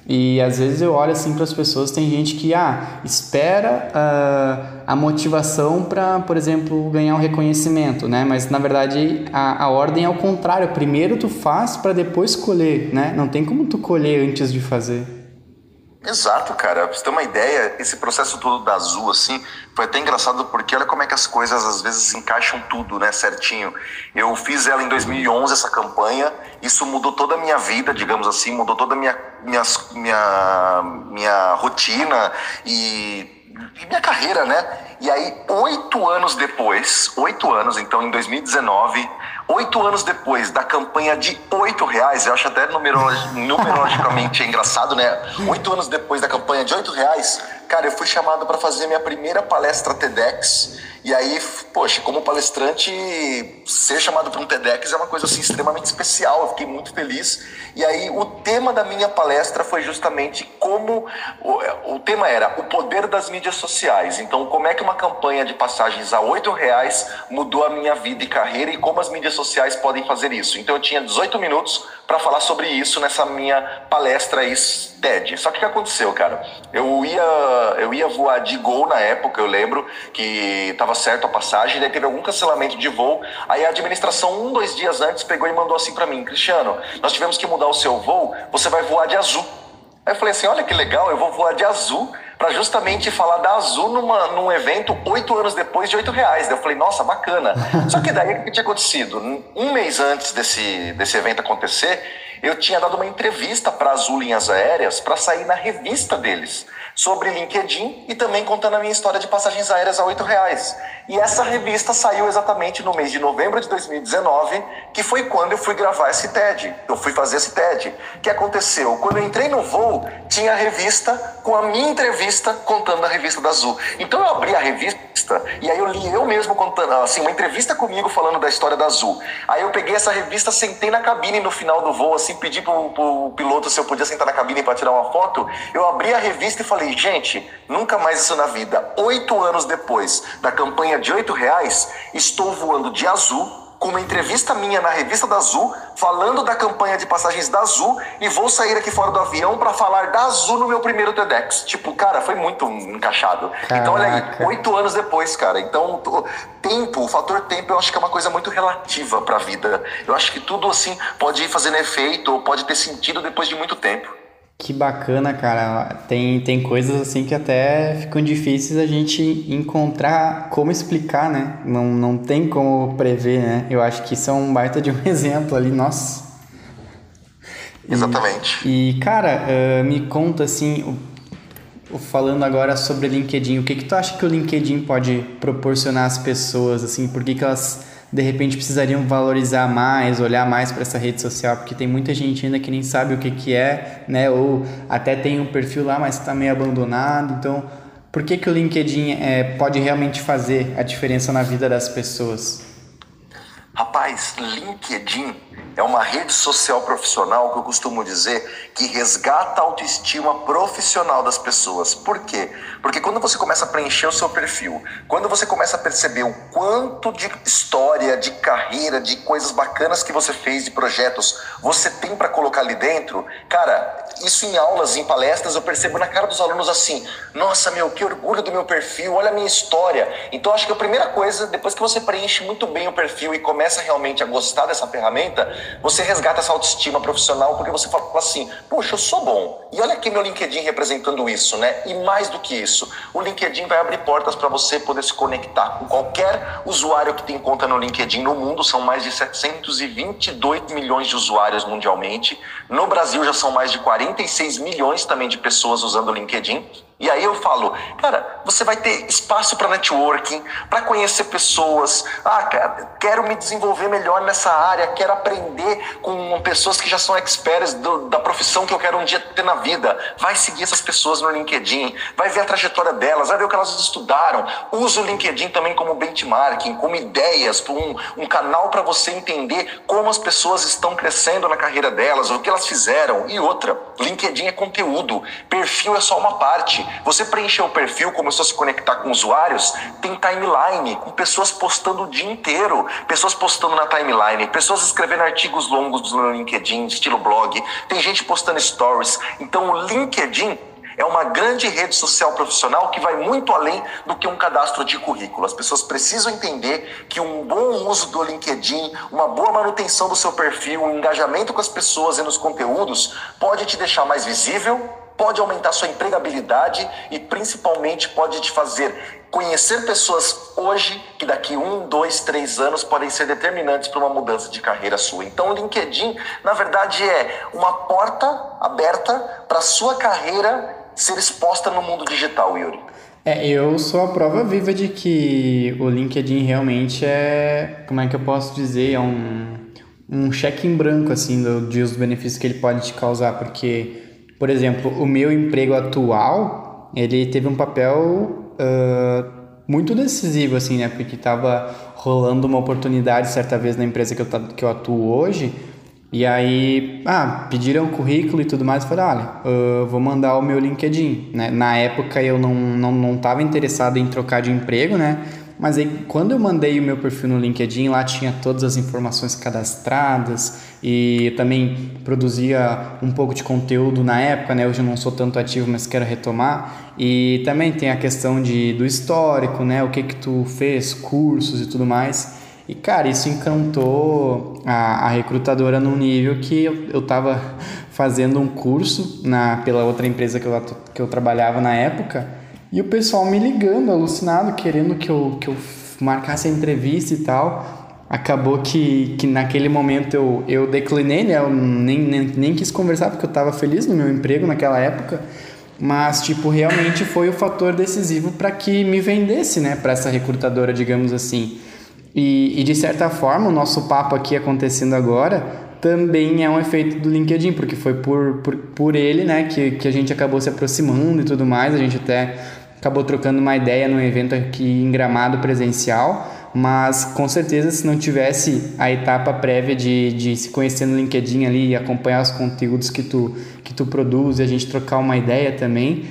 E às vezes eu olho assim para as pessoas, tem gente que ah, espera uh, a motivação para, por exemplo, ganhar um reconhecimento, né? Mas na verdade a, a ordem é o contrário. Primeiro tu faz para depois colher, né? Não tem como tu colher antes de fazer. Exato, cara. Pra você ter uma ideia, esse processo todo da Azul, assim, foi até engraçado porque olha como é que as coisas às vezes encaixam tudo, né, certinho. Eu fiz ela em 2011, essa campanha, isso mudou toda a minha vida, digamos assim, mudou toda a minha, minha, minha, minha rotina e e minha carreira, né? E aí, oito anos depois, oito anos, então em 2019, oito anos depois da campanha de oito reais, eu acho até numerologicamente engraçado, né? Oito anos depois da campanha de oito reais, cara, eu fui chamado para fazer minha primeira palestra TEDx e aí, poxa, como palestrante, ser chamado para um TEDx é uma coisa assim extremamente especial. Eu fiquei muito feliz. E aí, o tema da minha palestra foi justamente como o, o tema era o poder das mídias sociais. Então, como é que uma campanha de passagens a oito reais mudou a minha vida e carreira e como as mídias sociais podem fazer isso. Então, eu tinha 18 minutos para falar sobre isso nessa minha palestra TED. Só que o que aconteceu, cara? Eu ia, eu ia voar de Gol na época, eu lembro que estava certo a passagem, daí teve algum cancelamento de voo. Aí a administração, um, dois dias antes, pegou e mandou assim para mim: Cristiano, nós tivemos que mudar o seu voo, você vai voar de azul. Aí eu falei assim: olha que legal, eu vou voar de azul para justamente falar da Azul numa, num evento oito anos depois de oito reais. Daí eu falei, nossa, bacana. Só que daí o que tinha acontecido? Um mês antes desse, desse evento acontecer, eu tinha dado uma entrevista para Azul Linhas Aéreas para sair na revista deles sobre LinkedIn e também contando a minha história de passagens aéreas a oito reais. E essa revista saiu exatamente no mês de novembro de 2019, que foi quando eu fui gravar esse TED. Eu fui fazer esse TED. O que aconteceu? Quando eu entrei no voo, tinha a revista com a minha entrevista contando a revista da Azul. Então eu abri a revista. E aí eu li eu mesmo contando, assim, uma entrevista comigo falando da história da Azul. Aí eu peguei essa revista, sentei na cabine no final do voo, assim, pedi pro, pro piloto se eu podia sentar na cabine para tirar uma foto. Eu abri a revista e falei, gente, nunca mais isso na vida. Oito anos depois da campanha de oito reais, estou voando de azul com uma entrevista minha na revista da Azul, falando da campanha de passagens da Azul, e vou sair aqui fora do avião para falar da Azul no meu primeiro TEDx. Tipo, cara, foi muito encaixado. Caraca. Então, olha aí, oito anos depois, cara. Então, tempo, o fator tempo, eu acho que é uma coisa muito relativa para a vida. Eu acho que tudo assim pode ir fazendo efeito ou pode ter sentido depois de muito tempo. Que bacana, cara. Tem, tem coisas assim que até ficam difíceis a gente encontrar como explicar, né? Não, não tem como prever, né? Eu acho que isso é um baita de um exemplo ali, nossa. Exatamente. E, e cara, uh, me conta assim, falando agora sobre LinkedIn, o que que tu acha que o LinkedIn pode proporcionar às pessoas, assim, por que que elas de repente precisariam valorizar mais, olhar mais para essa rede social, porque tem muita gente ainda que nem sabe o que, que é, né? Ou até tem um perfil lá, mas está meio abandonado. Então, por que, que o LinkedIn é, pode realmente fazer a diferença na vida das pessoas? Rapaz, LinkedIn é uma rede social profissional que eu costumo dizer que resgata a autoestima profissional das pessoas. Por quê? Porque quando você começa a preencher o seu perfil, quando você começa a perceber o quanto de história, de carreira, de coisas bacanas que você fez, de projetos, você tem para colocar ali dentro, cara, isso em aulas, em palestras, eu percebo na cara dos alunos assim: nossa, meu, que orgulho do meu perfil, olha a minha história. Então, acho que a primeira coisa, depois que você preenche muito bem o perfil e começa realmente a gostar dessa ferramenta, você resgata essa autoestima profissional porque você fala assim: puxa, eu sou bom. E olha aqui meu LinkedIn representando isso, né? E mais do que isso, o LinkedIn vai abrir portas para você poder se conectar com qualquer usuário que tem conta no LinkedIn no mundo. São mais de 722 milhões de usuários mundialmente. No Brasil já são mais de 46 milhões também de pessoas usando o LinkedIn. E aí eu falo, cara, você vai ter espaço para networking, para conhecer pessoas. Ah, cara, quero me desenvolver melhor nessa área, quero aprender com pessoas que já são experts do, da profissão que eu quero um dia ter na vida. Vai seguir essas pessoas no LinkedIn, vai ver a trajetória delas, vai ver o que elas estudaram. Usa o LinkedIn também como benchmarking, como ideias, um, um canal para você entender como as pessoas estão crescendo na carreira delas, o que elas fizeram. E outra, LinkedIn é conteúdo, perfil é só uma parte. Você preencheu o perfil, começou a se conectar com usuários, tem timeline, com pessoas postando o dia inteiro, pessoas postando na timeline, pessoas escrevendo artigos longos no LinkedIn, estilo blog, tem gente postando stories. Então o LinkedIn é uma grande rede social profissional que vai muito além do que um cadastro de currículo. As pessoas precisam entender que um bom uso do LinkedIn, uma boa manutenção do seu perfil, um engajamento com as pessoas e nos conteúdos pode te deixar mais visível, pode aumentar sua empregabilidade e principalmente pode te fazer conhecer pessoas hoje que daqui um, dois, três anos podem ser determinantes para uma mudança de carreira sua. Então, o LinkedIn, na verdade, é uma porta aberta para sua carreira ser exposta no mundo digital, Yuri. É, eu sou a prova viva de que o LinkedIn realmente é, como é que eu posso dizer, é um, um cheque em branco, assim, do, dos benefícios que ele pode te causar, porque por exemplo, o meu emprego atual, ele teve um papel uh, muito decisivo, assim, né? Porque estava rolando uma oportunidade certa vez na empresa que eu, que eu atuo hoje, e aí, ah, pediram o currículo e tudo mais, eu falei, olha, vou mandar o meu LinkedIn, né? Na época eu não, não, não tava interessado em trocar de emprego, né? Mas aí, quando eu mandei o meu perfil no LinkedIn, lá tinha todas as informações cadastradas e também produzia um pouco de conteúdo na época, né? Hoje eu não sou tanto ativo, mas quero retomar. E também tem a questão de, do histórico, né? O que que tu fez, cursos e tudo mais. E, cara, isso encantou a, a recrutadora num nível que eu, eu tava fazendo um curso na, pela outra empresa que eu, que eu trabalhava na época e o pessoal me ligando, alucinado, querendo que eu, que eu marcasse a entrevista e tal. Acabou que, que naquele momento eu, eu declinei, né? Eu nem, nem, nem quis conversar porque eu estava feliz no meu emprego naquela época. Mas, tipo, realmente foi o fator decisivo para que me vendesse, né? Para essa recrutadora, digamos assim. E, e, de certa forma, o nosso papo aqui acontecendo agora também é um efeito do LinkedIn, porque foi por, por, por ele, né, que, que a gente acabou se aproximando e tudo mais. A gente até acabou trocando uma ideia no evento aqui em Gramado presencial, mas com certeza se não tivesse a etapa prévia de, de se conhecer no LinkedIn ali e acompanhar os conteúdos que tu, que tu produz e a gente trocar uma ideia também,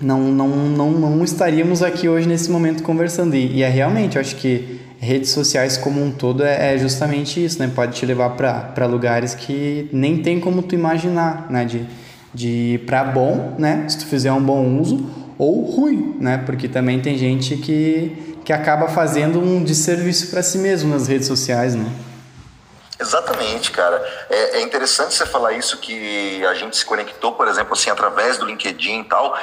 não, não, não, não estaríamos aqui hoje nesse momento conversando. E, e é realmente, eu acho que redes sociais como um todo é, é justamente isso, né? Pode te levar para lugares que nem tem como tu imaginar, né? De, de para bom, né? Se tu fizer um bom uso, ou ruim, né? Porque também tem gente que, que acaba fazendo um desserviço para si mesmo nas redes sociais, né? Exatamente, cara. É, é, interessante você falar isso que a gente se conectou, por exemplo, assim, através do LinkedIn e tal.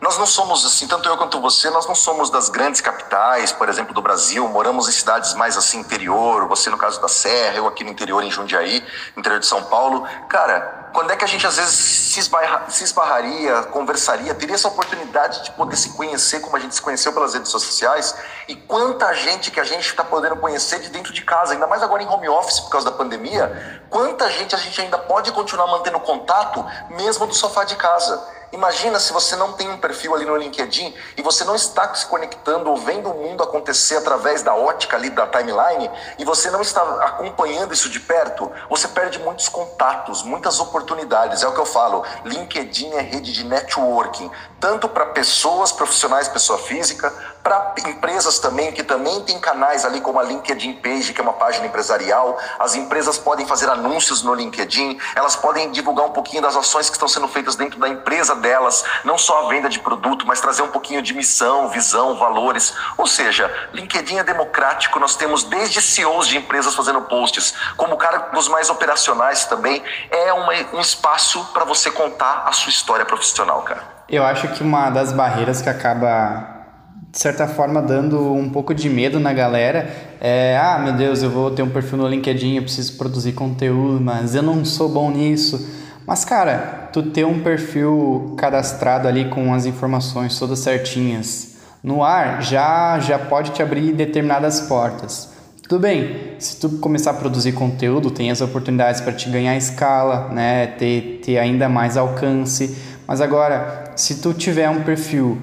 Nós não somos assim, tanto eu quanto você, nós não somos das grandes capitais, por exemplo, do Brasil. Moramos em cidades mais assim interior. Você no caso da Serra, eu aqui no interior em Jundiaí, interior de São Paulo. Cara, quando é que a gente às vezes se, esbarra, se esbarraria, conversaria, teria essa oportunidade de poder se conhecer como a gente se conheceu pelas redes sociais? E quanta gente que a gente está podendo conhecer de dentro de casa, ainda mais agora em home office por causa da pandemia, quanta gente a gente ainda pode continuar mantendo contato mesmo do sofá de casa? Imagina se você não tem um perfil ali no LinkedIn e você não está se conectando ou vendo o mundo acontecer através da ótica ali da timeline e você não está acompanhando isso de perto, você perde muitos contatos, muitas oportunidades. É o que eu falo, LinkedIn é rede de networking, tanto para pessoas profissionais, pessoa física, para empresas também, que também tem canais ali como a LinkedIn Page, que é uma página empresarial. As empresas podem fazer anúncios no LinkedIn, elas podem divulgar um pouquinho das ações que estão sendo feitas dentro da empresa delas, não só a venda de produto, mas trazer um pouquinho de missão, visão, valores. Ou seja, LinkedIn é democrático, nós temos desde CEOs de empresas fazendo posts, como cara dos mais operacionais também. É uma, um espaço para você contar a sua história profissional, cara. Eu acho que uma das barreiras que acaba de certa forma, dando um pouco de medo na galera. É, ah, meu Deus, eu vou ter um perfil no LinkedIn, eu preciso produzir conteúdo, mas eu não sou bom nisso. Mas, cara, tu ter um perfil cadastrado ali com as informações todas certinhas no ar já, já pode te abrir determinadas portas. Tudo bem, se tu começar a produzir conteúdo, tem as oportunidades para te ganhar escala, né? ter, ter ainda mais alcance. Mas agora, se tu tiver um perfil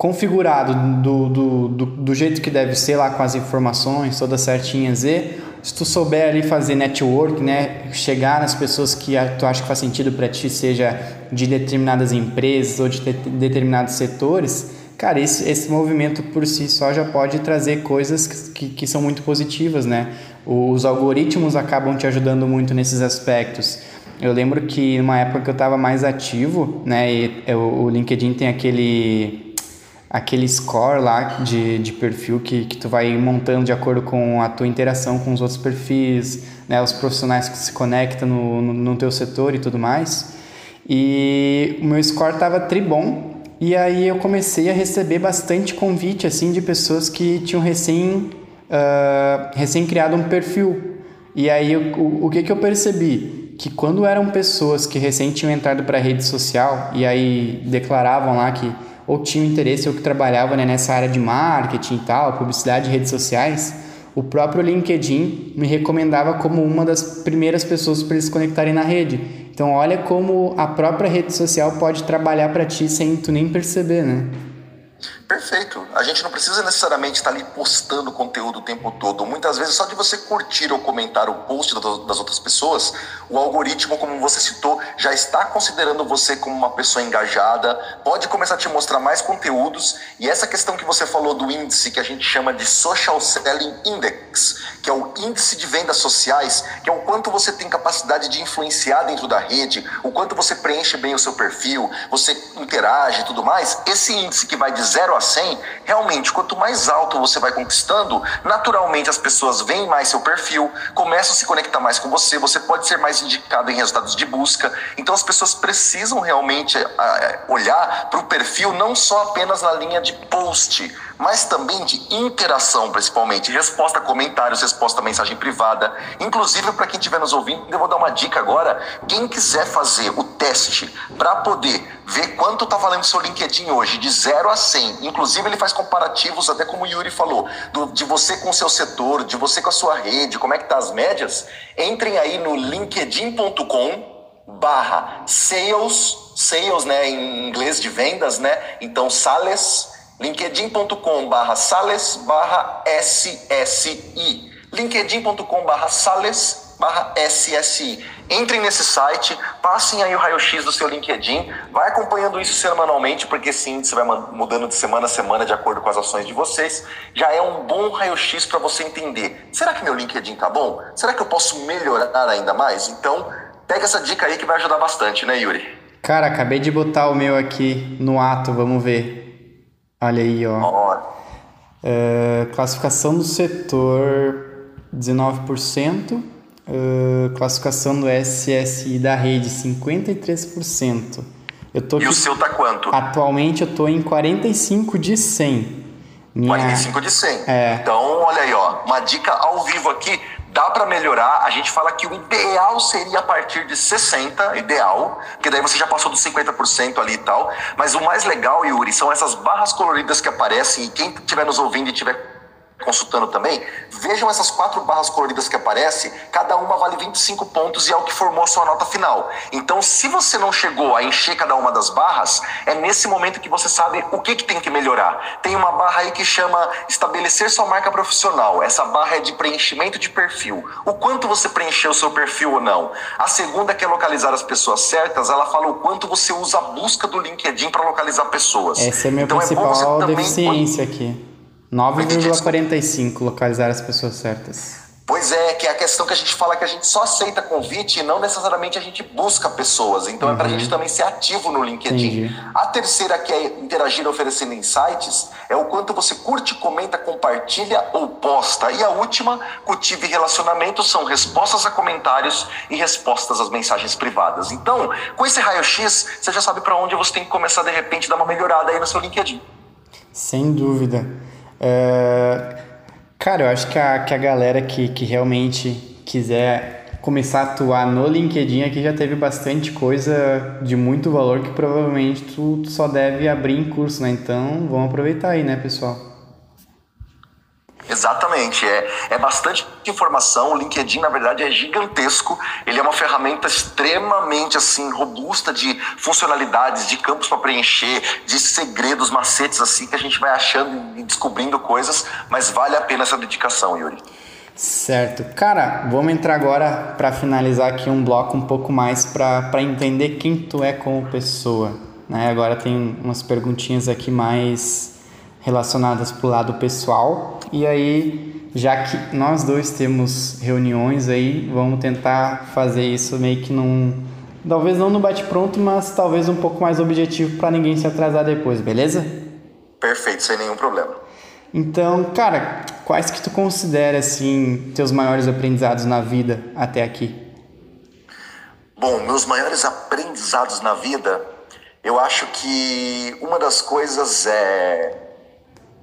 configurado do, do, do, do, jeito que deve ser lá com as informações todas certinhas e se tu souber ali fazer network, né, chegar nas pessoas que tu acha que faz sentido para ti, seja de determinadas empresas ou de, de determinados setores, cara, esse, esse movimento por si só já pode trazer coisas que, que são muito positivas, né? Os algoritmos acabam te ajudando muito nesses aspectos. Eu lembro que numa época que eu estava mais ativo, né, e, o LinkedIn tem aquele aquele score lá de, de perfil que, que tu vai montando de acordo com a tua interação com os outros perfis, né, os profissionais que se conectam no, no, no teu setor e tudo mais. E o meu score tava tribom e aí eu comecei a receber bastante convite assim de pessoas que tinham recém uh, recém criado um perfil. E aí o, o que que eu percebi? Que quando eram pessoas que recém tinham entrado para a rede social e aí declaravam lá que ou tinham interesse ou que trabalhavam né, nessa área de marketing e tal, publicidade redes sociais, o próprio LinkedIn me recomendava como uma das primeiras pessoas para eles se conectarem na rede. Então olha como a própria rede social pode trabalhar para ti sem tu nem perceber, né? Perfeito. A gente não precisa necessariamente estar ali postando conteúdo o tempo todo. Muitas vezes, só de você curtir ou comentar o post das outras pessoas, o algoritmo, como você citou, já está considerando você como uma pessoa engajada, pode começar a te mostrar mais conteúdos. E essa questão que você falou do índice, que a gente chama de Social Selling Index, que é o índice de vendas sociais, que é o quanto você tem capacidade de influenciar dentro da rede, o quanto você preenche bem o seu perfil, você interage e tudo mais. Esse índice que vai de 0 a 100, realmente, quanto mais alto você vai conquistando, naturalmente as pessoas veem mais seu perfil, começam a se conectar mais com você, você pode ser mais indicado em resultados de busca. Então as pessoas precisam realmente eh, olhar para o perfil não só apenas na linha de post, mas também de interação, principalmente. Resposta a comentários, resposta a mensagem privada. Inclusive, para quem estiver nos ouvindo, eu vou dar uma dica agora. Quem quiser fazer o teste para poder ver quanto está valendo seu LinkedIn hoje, de 0 a 100. Inclusive, ele faz comparativos, até como o Yuri falou, do, de você com o seu setor, de você com a sua rede, como é que tá as médias. Entrem aí no linkedin.com barra sales, sales, né, em inglês de vendas, né? Então, Sales, linkedin.com barra Sales barra SSI. linkedin.com barra Sales barra SSI. Entrem nesse site, passem aí o raio-x do seu LinkedIn, vai acompanhando isso semanalmente, porque sim, você vai mudando de semana a semana de acordo com as ações de vocês. Já é um bom raio-x para você entender. Será que meu LinkedIn tá bom? Será que eu posso melhorar ainda mais? Então, pega essa dica aí que vai ajudar bastante, né, Yuri? Cara, acabei de botar o meu aqui no ato, vamos ver. Olha aí, ó. Uh, classificação do setor 19%. Uh, classificação do SSI da rede, 53%. Eu tô e aqui, o seu tá quanto? Atualmente eu tô em 45 de 100. Minha... 45 de 100. É. Então, olha aí, ó, uma dica ao vivo aqui, dá para melhorar. A gente fala que o ideal seria a partir de 60, ideal, porque daí você já passou dos 50% ali e tal. Mas o mais legal, Yuri, são essas barras coloridas que aparecem e quem estiver nos ouvindo e tiver consultando também, vejam essas quatro barras coloridas que aparecem, cada uma vale 25 pontos e é o que formou a sua nota final. Então, se você não chegou a encher cada uma das barras, é nesse momento que você sabe o que, que tem que melhorar. Tem uma barra aí que chama estabelecer sua marca profissional. Essa barra é de preenchimento de perfil. O quanto você preencheu o seu perfil ou não. A segunda, que é localizar as pessoas certas, ela fala o quanto você usa a busca do LinkedIn para localizar pessoas. Essa é a minha então, principal é deficiência aqui. 9,45 localizar as pessoas certas. Pois é, que é a questão que a gente fala que a gente só aceita convite e não necessariamente a gente busca pessoas. Então uhum. é para a gente também ser ativo no LinkedIn. Entendi. A terceira, que é interagir oferecendo insights, é o quanto você curte, comenta, compartilha ou posta. E a última, cultive relacionamentos, são respostas a comentários e respostas às mensagens privadas. Então, com esse raio-x, você já sabe para onde você tem que começar de repente dar uma melhorada aí no seu LinkedIn. Sem dúvida. É, cara, eu acho que a, que a galera que, que realmente quiser começar a atuar no LinkedIn aqui já teve bastante coisa de muito valor que provavelmente tu, tu só deve abrir em curso, né? Então vamos aproveitar aí, né, pessoal? Exatamente, é, é bastante informação. O LinkedIn, na verdade, é gigantesco. Ele é uma ferramenta extremamente assim robusta de funcionalidades, de campos para preencher, de segredos, macetes assim que a gente vai achando e descobrindo coisas, mas vale a pena essa dedicação, Yuri. Certo. Cara, vamos entrar agora para finalizar aqui um bloco um pouco mais para entender quem tu é como pessoa. Né? Agora tem umas perguntinhas aqui mais relacionadas para o lado pessoal. E aí, já que nós dois temos reuniões aí, vamos tentar fazer isso meio que num. Talvez não no bate-pronto, mas talvez um pouco mais objetivo para ninguém se atrasar depois, beleza? Perfeito, sem nenhum problema. Então, cara, quais que tu considera assim teus maiores aprendizados na vida até aqui? Bom, meus maiores aprendizados na vida, eu acho que uma das coisas é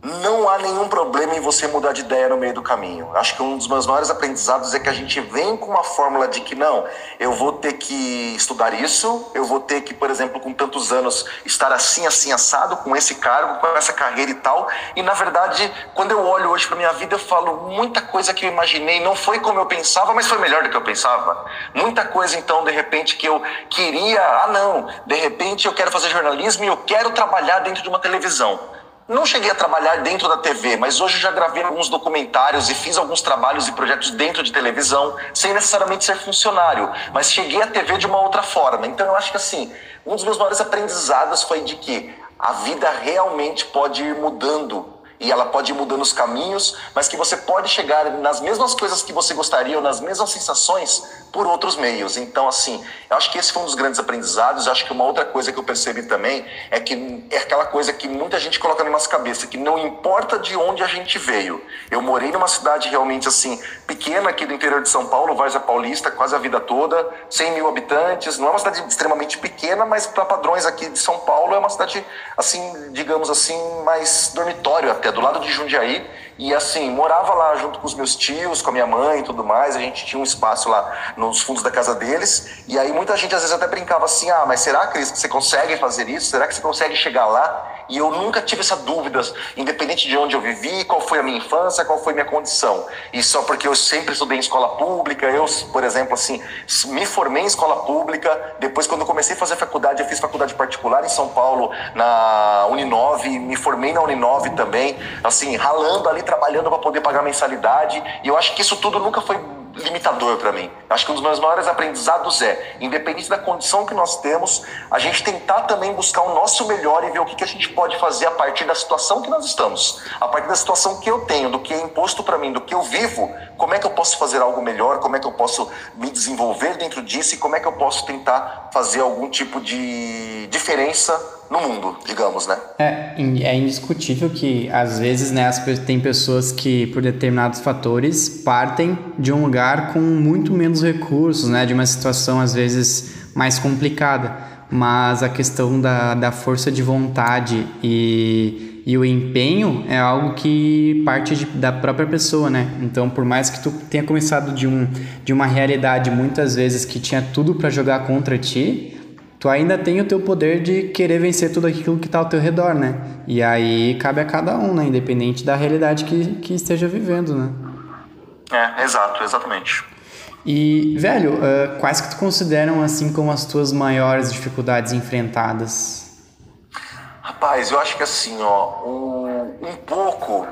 não há nenhum problema em você mudar de ideia no meio do caminho. Acho que um dos meus maiores aprendizados é que a gente vem com uma fórmula de que não, eu vou ter que estudar isso, eu vou ter que, por exemplo, com tantos anos, estar assim, assim, assado, com esse cargo, com essa carreira e tal. E na verdade, quando eu olho hoje para minha vida, eu falo muita coisa que eu imaginei não foi como eu pensava, mas foi melhor do que eu pensava. Muita coisa, então, de repente, que eu queria, ah, não, de repente eu quero fazer jornalismo e eu quero trabalhar dentro de uma televisão. Não cheguei a trabalhar dentro da TV, mas hoje já gravei alguns documentários e fiz alguns trabalhos e projetos dentro de televisão, sem necessariamente ser funcionário, mas cheguei à TV de uma outra forma. Então eu acho que assim, um dos meus maiores aprendizados foi de que a vida realmente pode ir mudando e ela pode ir mudando os caminhos, mas que você pode chegar nas mesmas coisas que você gostaria ou nas mesmas sensações por outros meios. Então, assim, eu acho que esse foi um dos grandes aprendizados. Eu acho que uma outra coisa que eu percebi também é que é aquela coisa que muita gente coloca na nossa cabeça, que não importa de onde a gente veio. Eu morei numa cidade realmente assim, pequena aqui do interior de São Paulo, Várzea Paulista, quase a vida toda, 100 mil habitantes. Não é uma cidade extremamente pequena, mas para padrões aqui de São Paulo é uma cidade, assim, digamos assim, mais dormitório até, do lado de Jundiaí. E assim, morava lá junto com os meus tios, com a minha mãe e tudo mais. A gente tinha um espaço lá nos fundos da casa deles. E aí muita gente às vezes até brincava assim: ah, mas será, Cris, que você consegue fazer isso? Será que você consegue chegar lá? E eu nunca tive essa dúvida, independente de onde eu vivi, qual foi a minha infância, qual foi a minha condição. E só porque eu sempre estudei em escola pública, eu, por exemplo, assim, me formei em escola pública, depois quando eu comecei a fazer faculdade, eu fiz faculdade particular em São Paulo, na Uninove, me formei na Uninove também, assim, ralando ali, trabalhando para poder pagar mensalidade. E eu acho que isso tudo nunca foi limitador para mim. Acho que um dos meus maiores aprendizados é, independente da condição que nós temos, a gente tentar também buscar o nosso melhor e ver o que, que a gente pode fazer a partir da situação que nós estamos, a partir da situação que eu tenho, do que é imposto para mim, do que eu vivo, como é que eu posso fazer algo melhor, como é que eu posso me desenvolver dentro disso? E como é que eu posso tentar fazer algum tipo de diferença no mundo, digamos, né? É, é indiscutível que às vezes, né, as, tem pessoas que por determinados fatores partem de um lugar com muito menos recursos, né, de uma situação às vezes mais complicada, mas a questão da, da força de vontade e, e o empenho é algo que parte de, da própria pessoa, né? Então, por mais que tu tenha começado de, um, de uma realidade muitas vezes que tinha tudo para jogar contra ti, tu ainda tem o teu poder de querer vencer tudo aquilo que está ao teu redor, né? E aí cabe a cada um, né? Independente da realidade que, que esteja vivendo, né? É, exato, exatamente. E, velho, uh, quais que tu consideram, assim, como as tuas maiores dificuldades enfrentadas? Rapaz, eu acho que assim, ó, um, um pouco,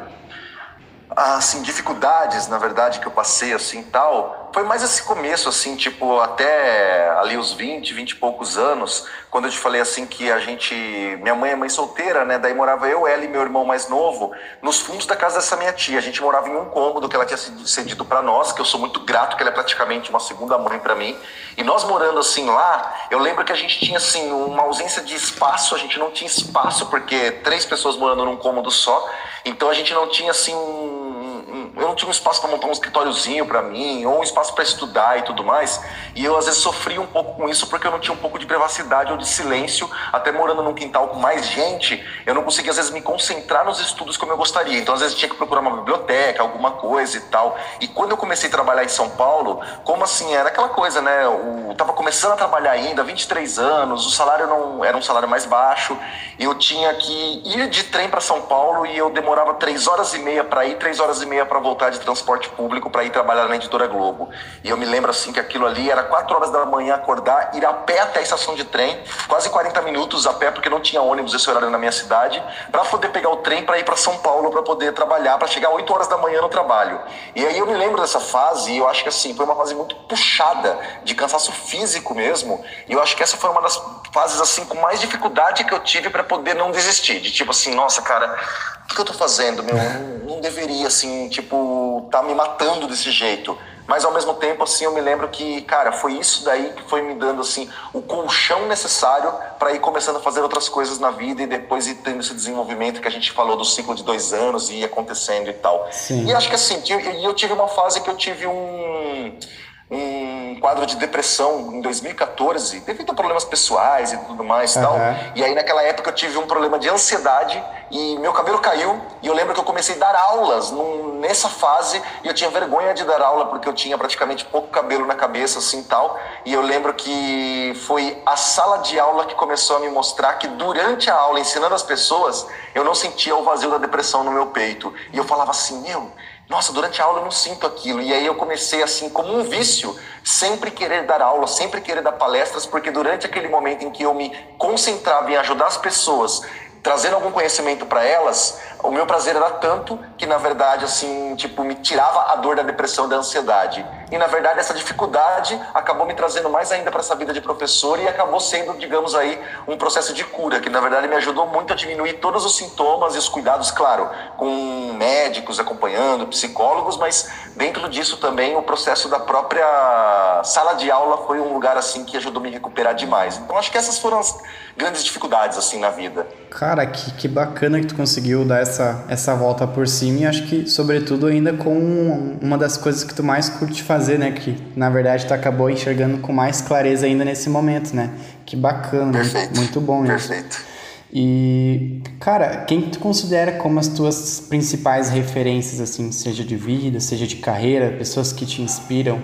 assim, dificuldades, na verdade, que eu passei, assim, tal, foi mais esse começo, assim, tipo, até ali os 20, 20 e poucos anos, quando eu te falei assim que a gente. Minha mãe é mãe solteira, né? Daí morava eu, ela e meu irmão mais novo, nos fundos da casa dessa minha tia. A gente morava em um cômodo que ela tinha cedido para nós, que eu sou muito grato, que ela é praticamente uma segunda mãe para mim. E nós morando assim lá, eu lembro que a gente tinha assim uma ausência de espaço, a gente não tinha espaço, porque três pessoas morando num cômodo só. Então a gente não tinha assim eu não tinha um espaço para montar um escritóriozinho para mim, ou um espaço para estudar e tudo mais. E eu às vezes sofria um pouco com isso porque eu não tinha um pouco de privacidade ou de silêncio, até morando num quintal com mais gente, eu não conseguia às vezes me concentrar nos estudos como eu gostaria. Então às vezes tinha que procurar uma biblioteca, alguma coisa e tal. E quando eu comecei a trabalhar em São Paulo, como assim, era aquela coisa, né? Eu tava começando a trabalhar ainda, 23 anos, o salário não era um salário mais baixo, eu tinha que ir de trem para São Paulo e eu demorava três horas e meia para ir, três horas e meia para voltar de transporte público para ir trabalhar na editora Globo. E eu me lembro assim que aquilo ali era 4 horas da manhã acordar, ir a pé até a estação de trem, quase 40 minutos a pé, porque não tinha ônibus esse horário na minha cidade, para poder pegar o trem para ir para São Paulo para poder trabalhar, para chegar 8 horas da manhã no trabalho. E aí eu me lembro dessa fase e eu acho que assim, foi uma fase muito puxada, de cansaço físico mesmo. E eu acho que essa foi uma das fases assim com mais dificuldade que eu tive para poder não desistir, de tipo assim, nossa, cara, o que eu tô fazendo, meu? Não, não deveria, assim, tipo, tá me matando desse jeito. Mas ao mesmo tempo, assim, eu me lembro que, cara, foi isso daí que foi me dando, assim, o colchão necessário para ir começando a fazer outras coisas na vida e depois ir tendo esse desenvolvimento que a gente falou do ciclo de dois anos e ir acontecendo e tal. Sim. E acho que, assim, eu, eu tive uma fase que eu tive um um quadro de depressão em 2014, devido a problemas pessoais e tudo mais uhum. tal. E aí naquela época eu tive um problema de ansiedade e meu cabelo caiu. E eu lembro que eu comecei a dar aulas num, nessa fase e eu tinha vergonha de dar aula porque eu tinha praticamente pouco cabelo na cabeça assim tal. E eu lembro que foi a sala de aula que começou a me mostrar que durante a aula ensinando as pessoas, eu não sentia o vazio da depressão no meu peito. E eu falava assim, meu, nossa, durante a aula eu não sinto aquilo. E aí eu comecei assim, como um vício, sempre querer dar aula, sempre querer dar palestras, porque durante aquele momento em que eu me concentrava em ajudar as pessoas, trazendo algum conhecimento para elas, o meu prazer era tanto que na verdade assim, tipo, me tirava a dor da depressão, da ansiedade. E na verdade essa dificuldade acabou me trazendo mais ainda para essa vida de professor e acabou sendo, digamos aí, um processo de cura, que na verdade me ajudou muito a diminuir todos os sintomas e os cuidados, claro, com médicos acompanhando, psicólogos, mas dentro disso também o processo da própria sala de aula foi um lugar assim que ajudou me recuperar demais. Então acho que essas foram as grandes dificuldades assim na vida. Cara, que, que bacana que tu conseguiu dar essa, essa volta por cima e acho que, sobretudo, ainda com uma das coisas que tu mais curte fazer, né? Que, na verdade, tu acabou enxergando com mais clareza ainda nesse momento, né? Que bacana, Perfeito. muito bom isso. Perfeito. E, cara, quem tu considera como as tuas principais referências, assim, seja de vida, seja de carreira, pessoas que te inspiram?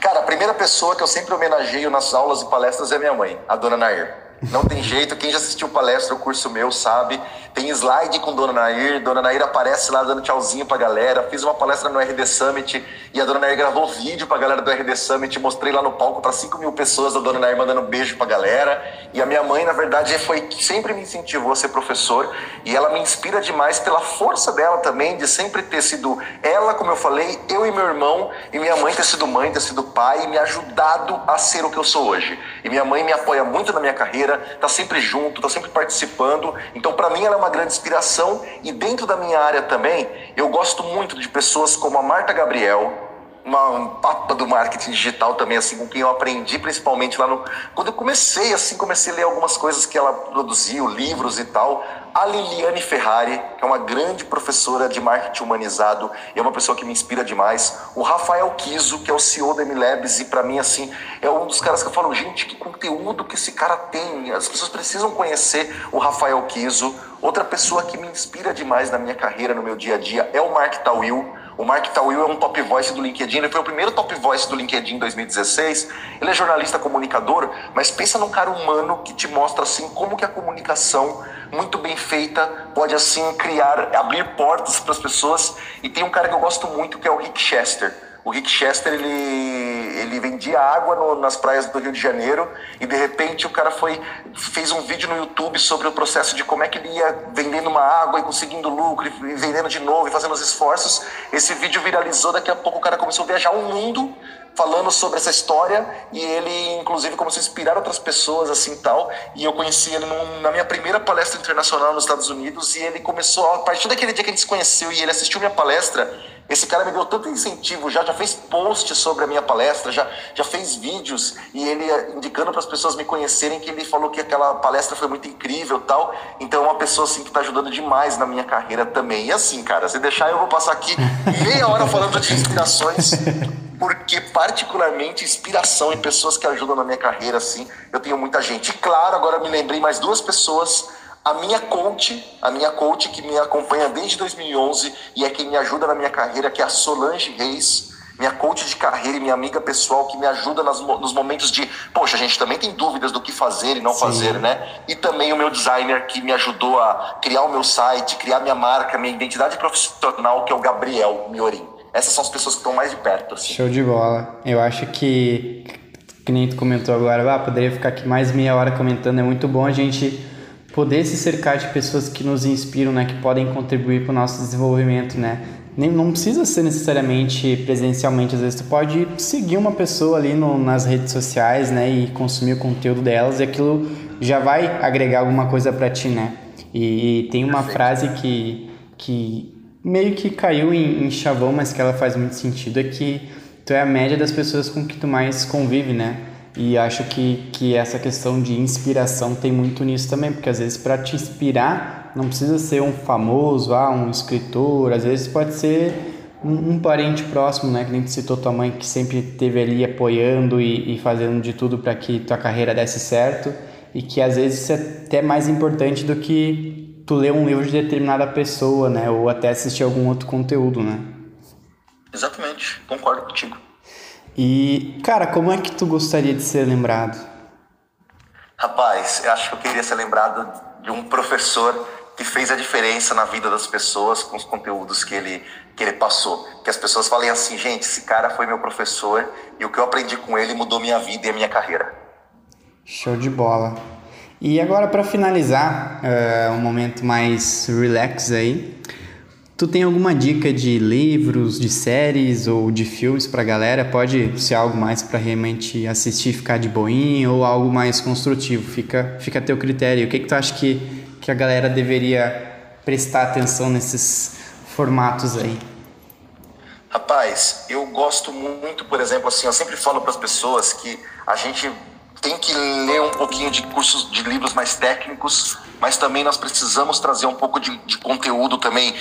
Cara, a primeira pessoa que eu sempre homenageio nas aulas e palestras é minha mãe, a dona Nair. Não tem jeito, quem já assistiu palestra, o curso meu, sabe. Tem slide com Dona Nair, Dona Nair aparece lá dando tchauzinho pra galera. Fiz uma palestra no RD Summit e a Dona Nair gravou vídeo pra galera do RD Summit. Mostrei lá no palco para 5 mil pessoas, a Dona Nair mandando beijo pra galera. E a minha mãe, na verdade, foi sempre me incentivou a ser professor e ela me inspira demais pela força dela também, de sempre ter sido ela, como eu falei, eu e meu irmão, e minha mãe ter sido mãe, ter sido pai e me ajudado a ser o que eu sou hoje. E minha mãe me apoia muito na minha carreira, tá sempre junto, tá sempre participando. Então, para mim, ela é uma grande inspiração. E dentro da minha área também, eu gosto muito de pessoas como a Marta Gabriel, uma papa do marketing digital também, assim, com quem eu aprendi principalmente lá no. Quando eu comecei, assim, comecei a ler algumas coisas que ela produziu, livros e tal. A Liliane Ferrari, que é uma grande professora de marketing humanizado e é uma pessoa que me inspira demais. O Rafael Kiso, que é o CEO da MLabs, e para mim, assim, é um dos caras que eu falo, gente, que conteúdo que esse cara tem. As pessoas precisam conhecer o Rafael Kiso. Outra pessoa que me inspira demais na minha carreira, no meu dia a dia, é o Mark Tawil o Mark Tawil é um top voice do LinkedIn, ele foi o primeiro top voice do LinkedIn em 2016. Ele é jornalista comunicador, mas pensa num cara humano que te mostra assim como que a comunicação muito bem feita pode assim criar, abrir portas para as pessoas. E tem um cara que eu gosto muito que é o Rick Chester. O Rick Chester, ele, ele vendia água no, nas praias do Rio de Janeiro e de repente o cara foi fez um vídeo no YouTube sobre o processo de como é que ele ia vendendo uma água e conseguindo lucro e vendendo de novo e fazendo os esforços. Esse vídeo viralizou, daqui a pouco o cara começou a viajar o mundo falando sobre essa história e ele inclusive começou a inspirar outras pessoas assim tal e eu conheci ele num, na minha primeira palestra internacional nos Estados Unidos e ele começou a partir daquele dia que a gente se conheceu e ele assistiu minha palestra esse cara me deu tanto incentivo, já, já fez post sobre a minha palestra, já, já fez vídeos e ele eh, indicando para as pessoas me conhecerem que ele falou que aquela palestra foi muito incrível tal. Então é uma pessoa assim que está ajudando demais na minha carreira também. E assim, cara, se deixar eu vou passar aqui meia hora falando de inspirações, porque particularmente inspiração em pessoas que ajudam na minha carreira, assim, eu tenho muita gente. E claro, agora me lembrei mais duas pessoas a minha coach, a minha coach que me acompanha desde 2011 e é quem me ajuda na minha carreira, que é a Solange Reis, minha coach de carreira e minha amiga pessoal que me ajuda nas, nos momentos de, poxa, a gente também tem dúvidas do que fazer e não Sim. fazer, né? E também o meu designer que me ajudou a criar o meu site, criar minha marca, minha identidade profissional, que é o Gabriel Miorim. Essas são as pessoas que estão mais de perto. Assim. Show de bola. Eu acho que, que nem tu comentou agora, ah, poderia ficar aqui mais meia hora comentando, é muito bom a gente poder se cercar de pessoas que nos inspiram, né, que podem contribuir para o nosso desenvolvimento, né? Nem, não precisa ser necessariamente presencialmente, às vezes tu pode seguir uma pessoa ali no, nas redes sociais, né, e consumir o conteúdo delas e aquilo já vai agregar alguma coisa para ti, né? E, e, tem uma frase que, que meio que caiu em, em chavão, mas que ela faz muito sentido, é que tu é a média das pessoas com que tu mais convive, né? E acho que, que essa questão de inspiração tem muito nisso também, porque às vezes para te inspirar não precisa ser um famoso, ah, um escritor, às vezes pode ser um, um parente próximo, né? Que nem tu citou tua mãe que sempre esteve ali apoiando e, e fazendo de tudo para que tua carreira desse certo e que às vezes isso é até mais importante do que tu ler um livro de determinada pessoa, né? Ou até assistir algum outro conteúdo, né? Exatamente, concordo contigo. E, cara, como é que tu gostaria de ser lembrado? Rapaz, eu acho que eu queria ser lembrado de um professor que fez a diferença na vida das pessoas com os conteúdos que ele, que ele passou. Que as pessoas falem assim, gente, esse cara foi meu professor e o que eu aprendi com ele mudou minha vida e a minha carreira. Show de bola. E agora, para finalizar, uh, um momento mais relax aí, Tu tem alguma dica de livros, de séries ou de filmes pra galera? Pode ser algo mais para realmente assistir, ficar de boinha ou algo mais construtivo? Fica, fica a teu critério. O que, que tu acha que, que a galera deveria prestar atenção nesses formatos aí? Rapaz, eu gosto muito, por exemplo, assim, eu sempre falo para as pessoas que a gente tem que ler um pouquinho de cursos de livros mais técnicos, mas também nós precisamos trazer um pouco de, de conteúdo também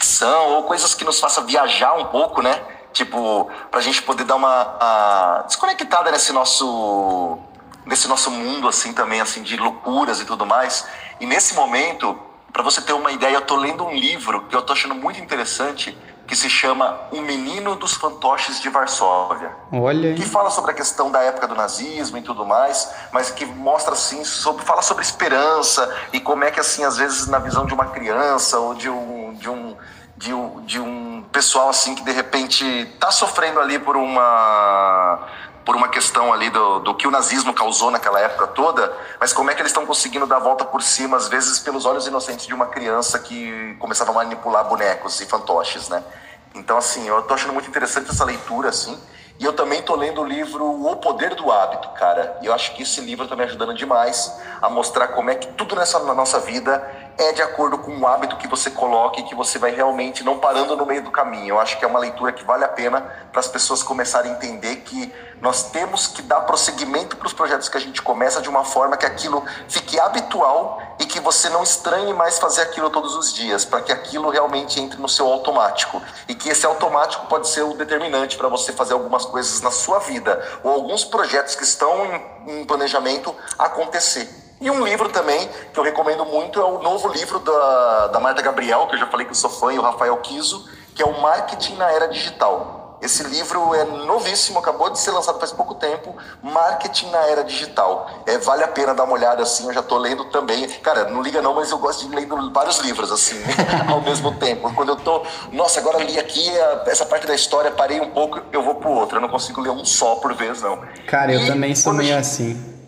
ficção ou coisas que nos façam viajar um pouco, né? Tipo, pra gente poder dar uma desconectada nesse nosso nesse nosso mundo assim também assim de loucuras e tudo mais. E nesse momento, para você ter uma ideia, eu tô lendo um livro que eu tô achando muito interessante, que se chama O Menino dos Fantoches de Varsóvia. Olha. Que fala sobre a questão da época do nazismo e tudo mais, mas que mostra assim, sobre, fala sobre esperança e como é que assim, às vezes na visão de uma criança ou de um de um de um, de um pessoal assim que de repente está sofrendo ali por uma por uma questão ali do, do que o nazismo causou naquela época toda, mas como é que eles estão conseguindo dar a volta por cima, às vezes pelos olhos inocentes de uma criança que começava a manipular bonecos e fantoches, né? Então, assim, eu tô achando muito interessante essa leitura, assim, e eu também tô lendo o livro O Poder do Hábito, cara, e eu acho que esse livro tá me ajudando demais a mostrar como é que tudo nessa na nossa vida é de acordo com o hábito que você coloca e que você vai realmente não parando no meio do caminho. Eu acho que é uma leitura que vale a pena para as pessoas começarem a entender que nós temos que dar prosseguimento para os projetos que a gente começa de uma forma que aquilo fique habitual e que você não estranhe mais fazer aquilo todos os dias, para que aquilo realmente entre no seu automático. E que esse automático pode ser o determinante para você fazer algumas coisas na sua vida ou alguns projetos que estão em planejamento acontecer. E um livro também que eu recomendo muito é o novo livro da, da Marta Gabriel, que eu já falei que eu sou fã, e o Rafael Kiso, que é o Marketing na Era Digital. Esse livro é novíssimo, acabou de ser lançado faz pouco tempo, Marketing na Era Digital. É, vale a pena dar uma olhada assim, eu já estou lendo também. Cara, não liga não, mas eu gosto de ler vários livros assim, ao mesmo tempo. Quando eu tô, nossa, agora li aqui essa parte da história, parei um pouco, eu vou pro outro. Eu não consigo ler um só por vez, não. Cara, eu também sou meio assim.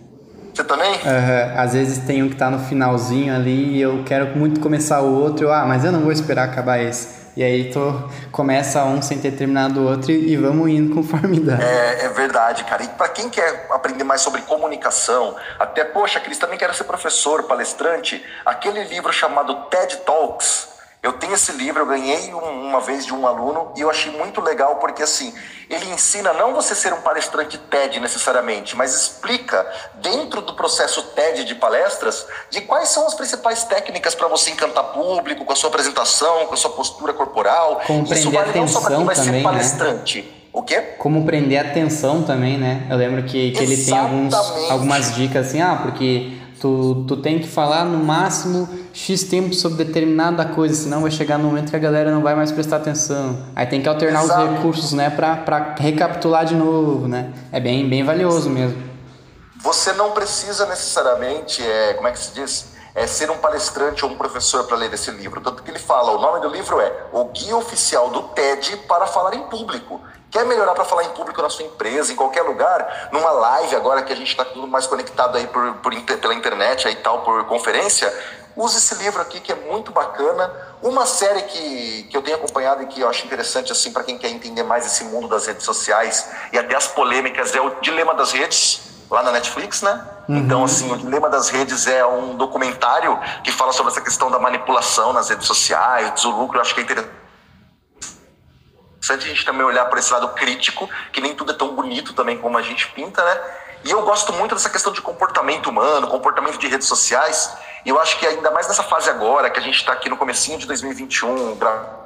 Você também? Uhum. Às vezes tem um que tá no finalzinho ali e eu quero muito começar o outro. Eu, ah, mas eu não vou esperar acabar esse. E aí tu começa um sem ter terminado o outro e, vamos indo conforme dá. É, é verdade, cara. E para quem quer aprender mais sobre comunicação, até, poxa, Cris, também quero ser professor, palestrante, aquele livro chamado TED Talks, eu tenho esse livro, eu ganhei uma vez de um aluno e eu achei muito legal porque assim, ele ensina não você ser um palestrante TED necessariamente, mas explica dentro do processo TED de palestras de quais são as principais técnicas para você encantar público com a sua apresentação, com a sua postura corporal. Como Isso vale atenção não só para quem vai também, ser né? palestrante. Né? O quê? Como prender atenção também, né? Eu lembro que, que ele tem alguns, algumas dicas assim, ah, porque Tu, tu tem que falar no máximo X tempo sobre determinada coisa, senão vai chegar no momento que a galera não vai mais prestar atenção. Aí tem que alternar Exato. os recursos, né, para recapitular de novo, né? É bem, bem valioso mesmo. Você não precisa necessariamente, é, como é que se diz? É ser um palestrante ou um professor para ler esse livro. Tanto que ele fala, o nome do livro é O Guia Oficial do TED para Falar em Público. Quer melhorar para falar em público na sua empresa, em qualquer lugar, numa live agora que a gente está tudo mais conectado aí por, por, pela internet aí tal, por conferência, use esse livro aqui que é muito bacana. Uma série que, que eu tenho acompanhado e que eu acho interessante assim para quem quer entender mais esse mundo das redes sociais e até as polêmicas é o Dilema das Redes lá na Netflix, né? Uhum. Então, assim, o Dilema das Redes é um documentário que fala sobre essa questão da manipulação nas redes sociais, do lucro. Eu acho que é interessante a gente também olhar para esse lado crítico, que nem tudo é tão bonito também como a gente pinta, né? E eu gosto muito dessa questão de comportamento humano, comportamento de redes sociais. E eu acho que ainda mais nessa fase agora, que a gente está aqui no comecinho de 2021, gravando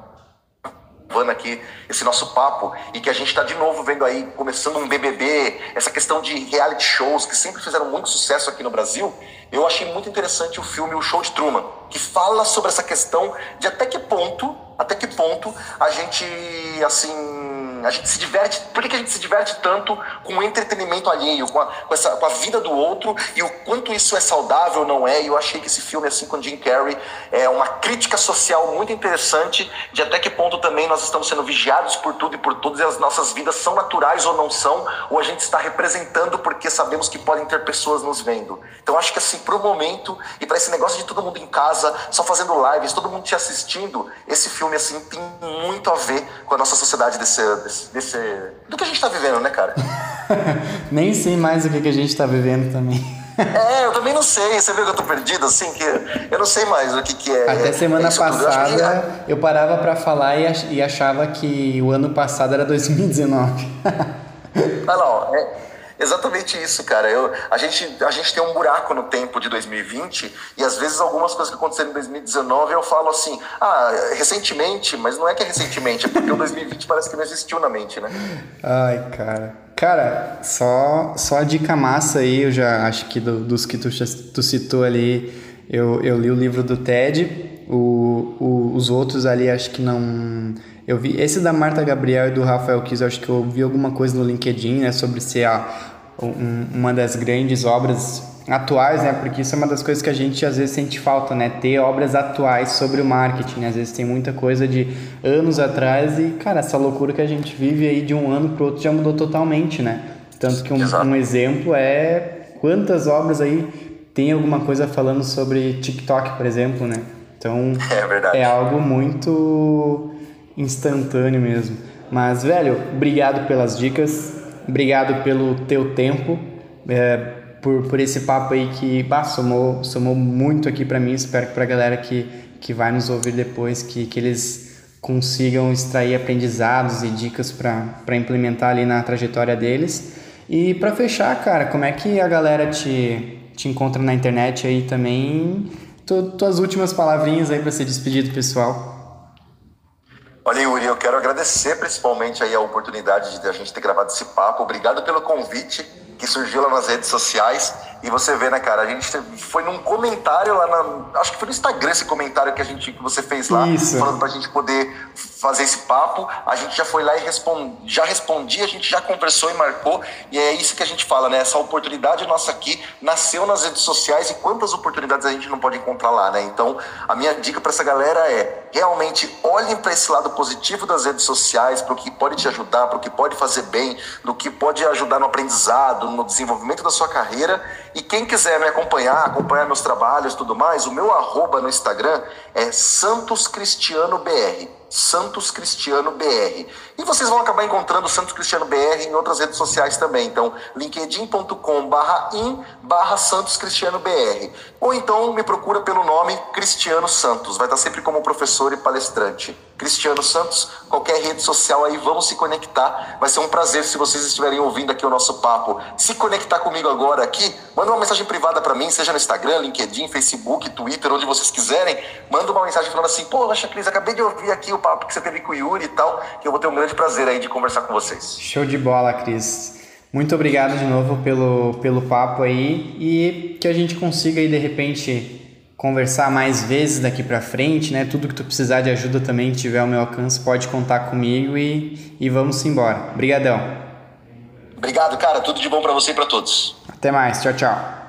aqui esse nosso papo, e que a gente está de novo vendo aí, começando um BBB, essa questão de reality shows, que sempre fizeram muito sucesso aqui no Brasil, eu achei muito interessante o filme O Show de Truman, que fala sobre essa questão de até que ponto até que ponto a gente, assim, a gente se diverte, por que, a gente se diverte tanto com o entretenimento alheio, com a, com, essa, com a vida do outro e o quanto isso é saudável ou não é. E eu achei que esse filme, assim, com Jim Carrey, é uma crítica social muito interessante de até que ponto também nós estamos sendo vigiados por tudo e por todos e as nossas vidas são naturais ou não são, ou a gente está representando porque sabemos que podem ter pessoas nos vendo. Então acho que, assim, pro momento e para esse negócio de todo mundo em casa, só fazendo lives, todo mundo te assistindo, esse filme assim tem muito a ver com a nossa sociedade desse, desse, desse do que a gente está vivendo, né, cara? Nem sei mais o que, que a gente está vivendo também. É, eu também não sei. Você viu que eu tô perdido, assim, que eu não sei mais o que, que é. Até semana é passada eu, eu, parava para falar e achava que o ano passado era 2019. ah, não. É, Exatamente isso, cara. Eu, a, gente, a gente tem um buraco no tempo de 2020 e às vezes algumas coisas que aconteceram em 2019 eu falo assim, ah, recentemente, mas não é que é recentemente, é porque o 2020 parece que não existiu na mente, né? Ai, cara. Cara, só, só a dica massa aí, eu já acho que do, dos que tu, tu citou ali, eu, eu li o livro do TED, o, o, os outros ali acho que não Eu vi esse da Marta Gabriel e do Rafael Kiss, eu acho que eu vi alguma coisa no LinkedIn, né, sobre ser a, um, uma das grandes obras atuais, né? Porque isso é uma das coisas que a gente às vezes sente falta, né? Ter obras atuais sobre o marketing. Às vezes tem muita coisa de anos atrás e, cara, essa loucura que a gente vive aí de um ano para outro já mudou totalmente, né? Tanto que um, um exemplo é quantas obras aí tem alguma coisa falando sobre TikTok, por exemplo, né? Então é, é algo muito instantâneo mesmo. Mas, velho, obrigado pelas dicas, obrigado pelo teu tempo, é, por, por esse papo aí que bah, somou, somou muito aqui para mim. Espero que pra galera que, que vai nos ouvir depois, que, que eles consigam extrair aprendizados e dicas para implementar ali na trajetória deles. E para fechar, cara, como é que a galera te, te encontra na internet aí também? Tu, tuas últimas palavrinhas aí para ser despedido, pessoal. Olha, Yuri, eu quero agradecer principalmente aí a oportunidade de a gente ter gravado esse papo. Obrigado pelo convite que surgiu lá nas redes sociais. E você vê, né, cara, a gente foi num comentário lá na. Acho que foi no Instagram esse comentário que a gente que você fez lá, Isso. falando pra gente poder fazer esse papo. A gente já foi lá e respond, já respondi, a gente já conversou e marcou. E é isso que a gente fala, né? Essa oportunidade nossa aqui nasceu nas redes sociais e quantas oportunidades a gente não pode encontrar lá, né? Então, a minha dica para essa galera é realmente olhem para esse lado positivo das redes sociais, para o que pode te ajudar, para o que pode fazer bem, no que pode ajudar no aprendizado, no desenvolvimento da sua carreira e quem quiser me acompanhar, acompanhar meus trabalhos e tudo mais, o meu arroba no Instagram é Santos Cristiano BR. Santos Cristiano BR. E vocês vão acabar encontrando Santos Cristiano BR em outras redes sociais também. Então, linkedin.com barra in barra Santos Cristiano BR. Ou então me procura pelo nome Cristiano Santos. Vai estar sempre como professor e palestrante. Cristiano Santos, qualquer rede social aí, vamos se conectar. Vai ser um prazer se vocês estiverem ouvindo aqui o nosso papo. Se conectar comigo agora aqui, manda uma mensagem privada para mim, seja no Instagram, LinkedIn, Facebook, Twitter, onde vocês quiserem. Manda uma mensagem falando assim: pô, Cris, acabei de ouvir aqui o papo que você teve com o Yuri e tal, que eu vou ter um grande prazer aí de conversar com vocês. Show de bola, Cris. Muito obrigado de novo pelo, pelo papo aí e que a gente consiga aí de repente conversar mais vezes daqui para frente, né? Tudo que tu precisar de ajuda também que tiver ao meu alcance, pode contar comigo e, e vamos embora. Obrigadão. Obrigado, cara. Tudo de bom para você e para todos. Até mais. Tchau, tchau.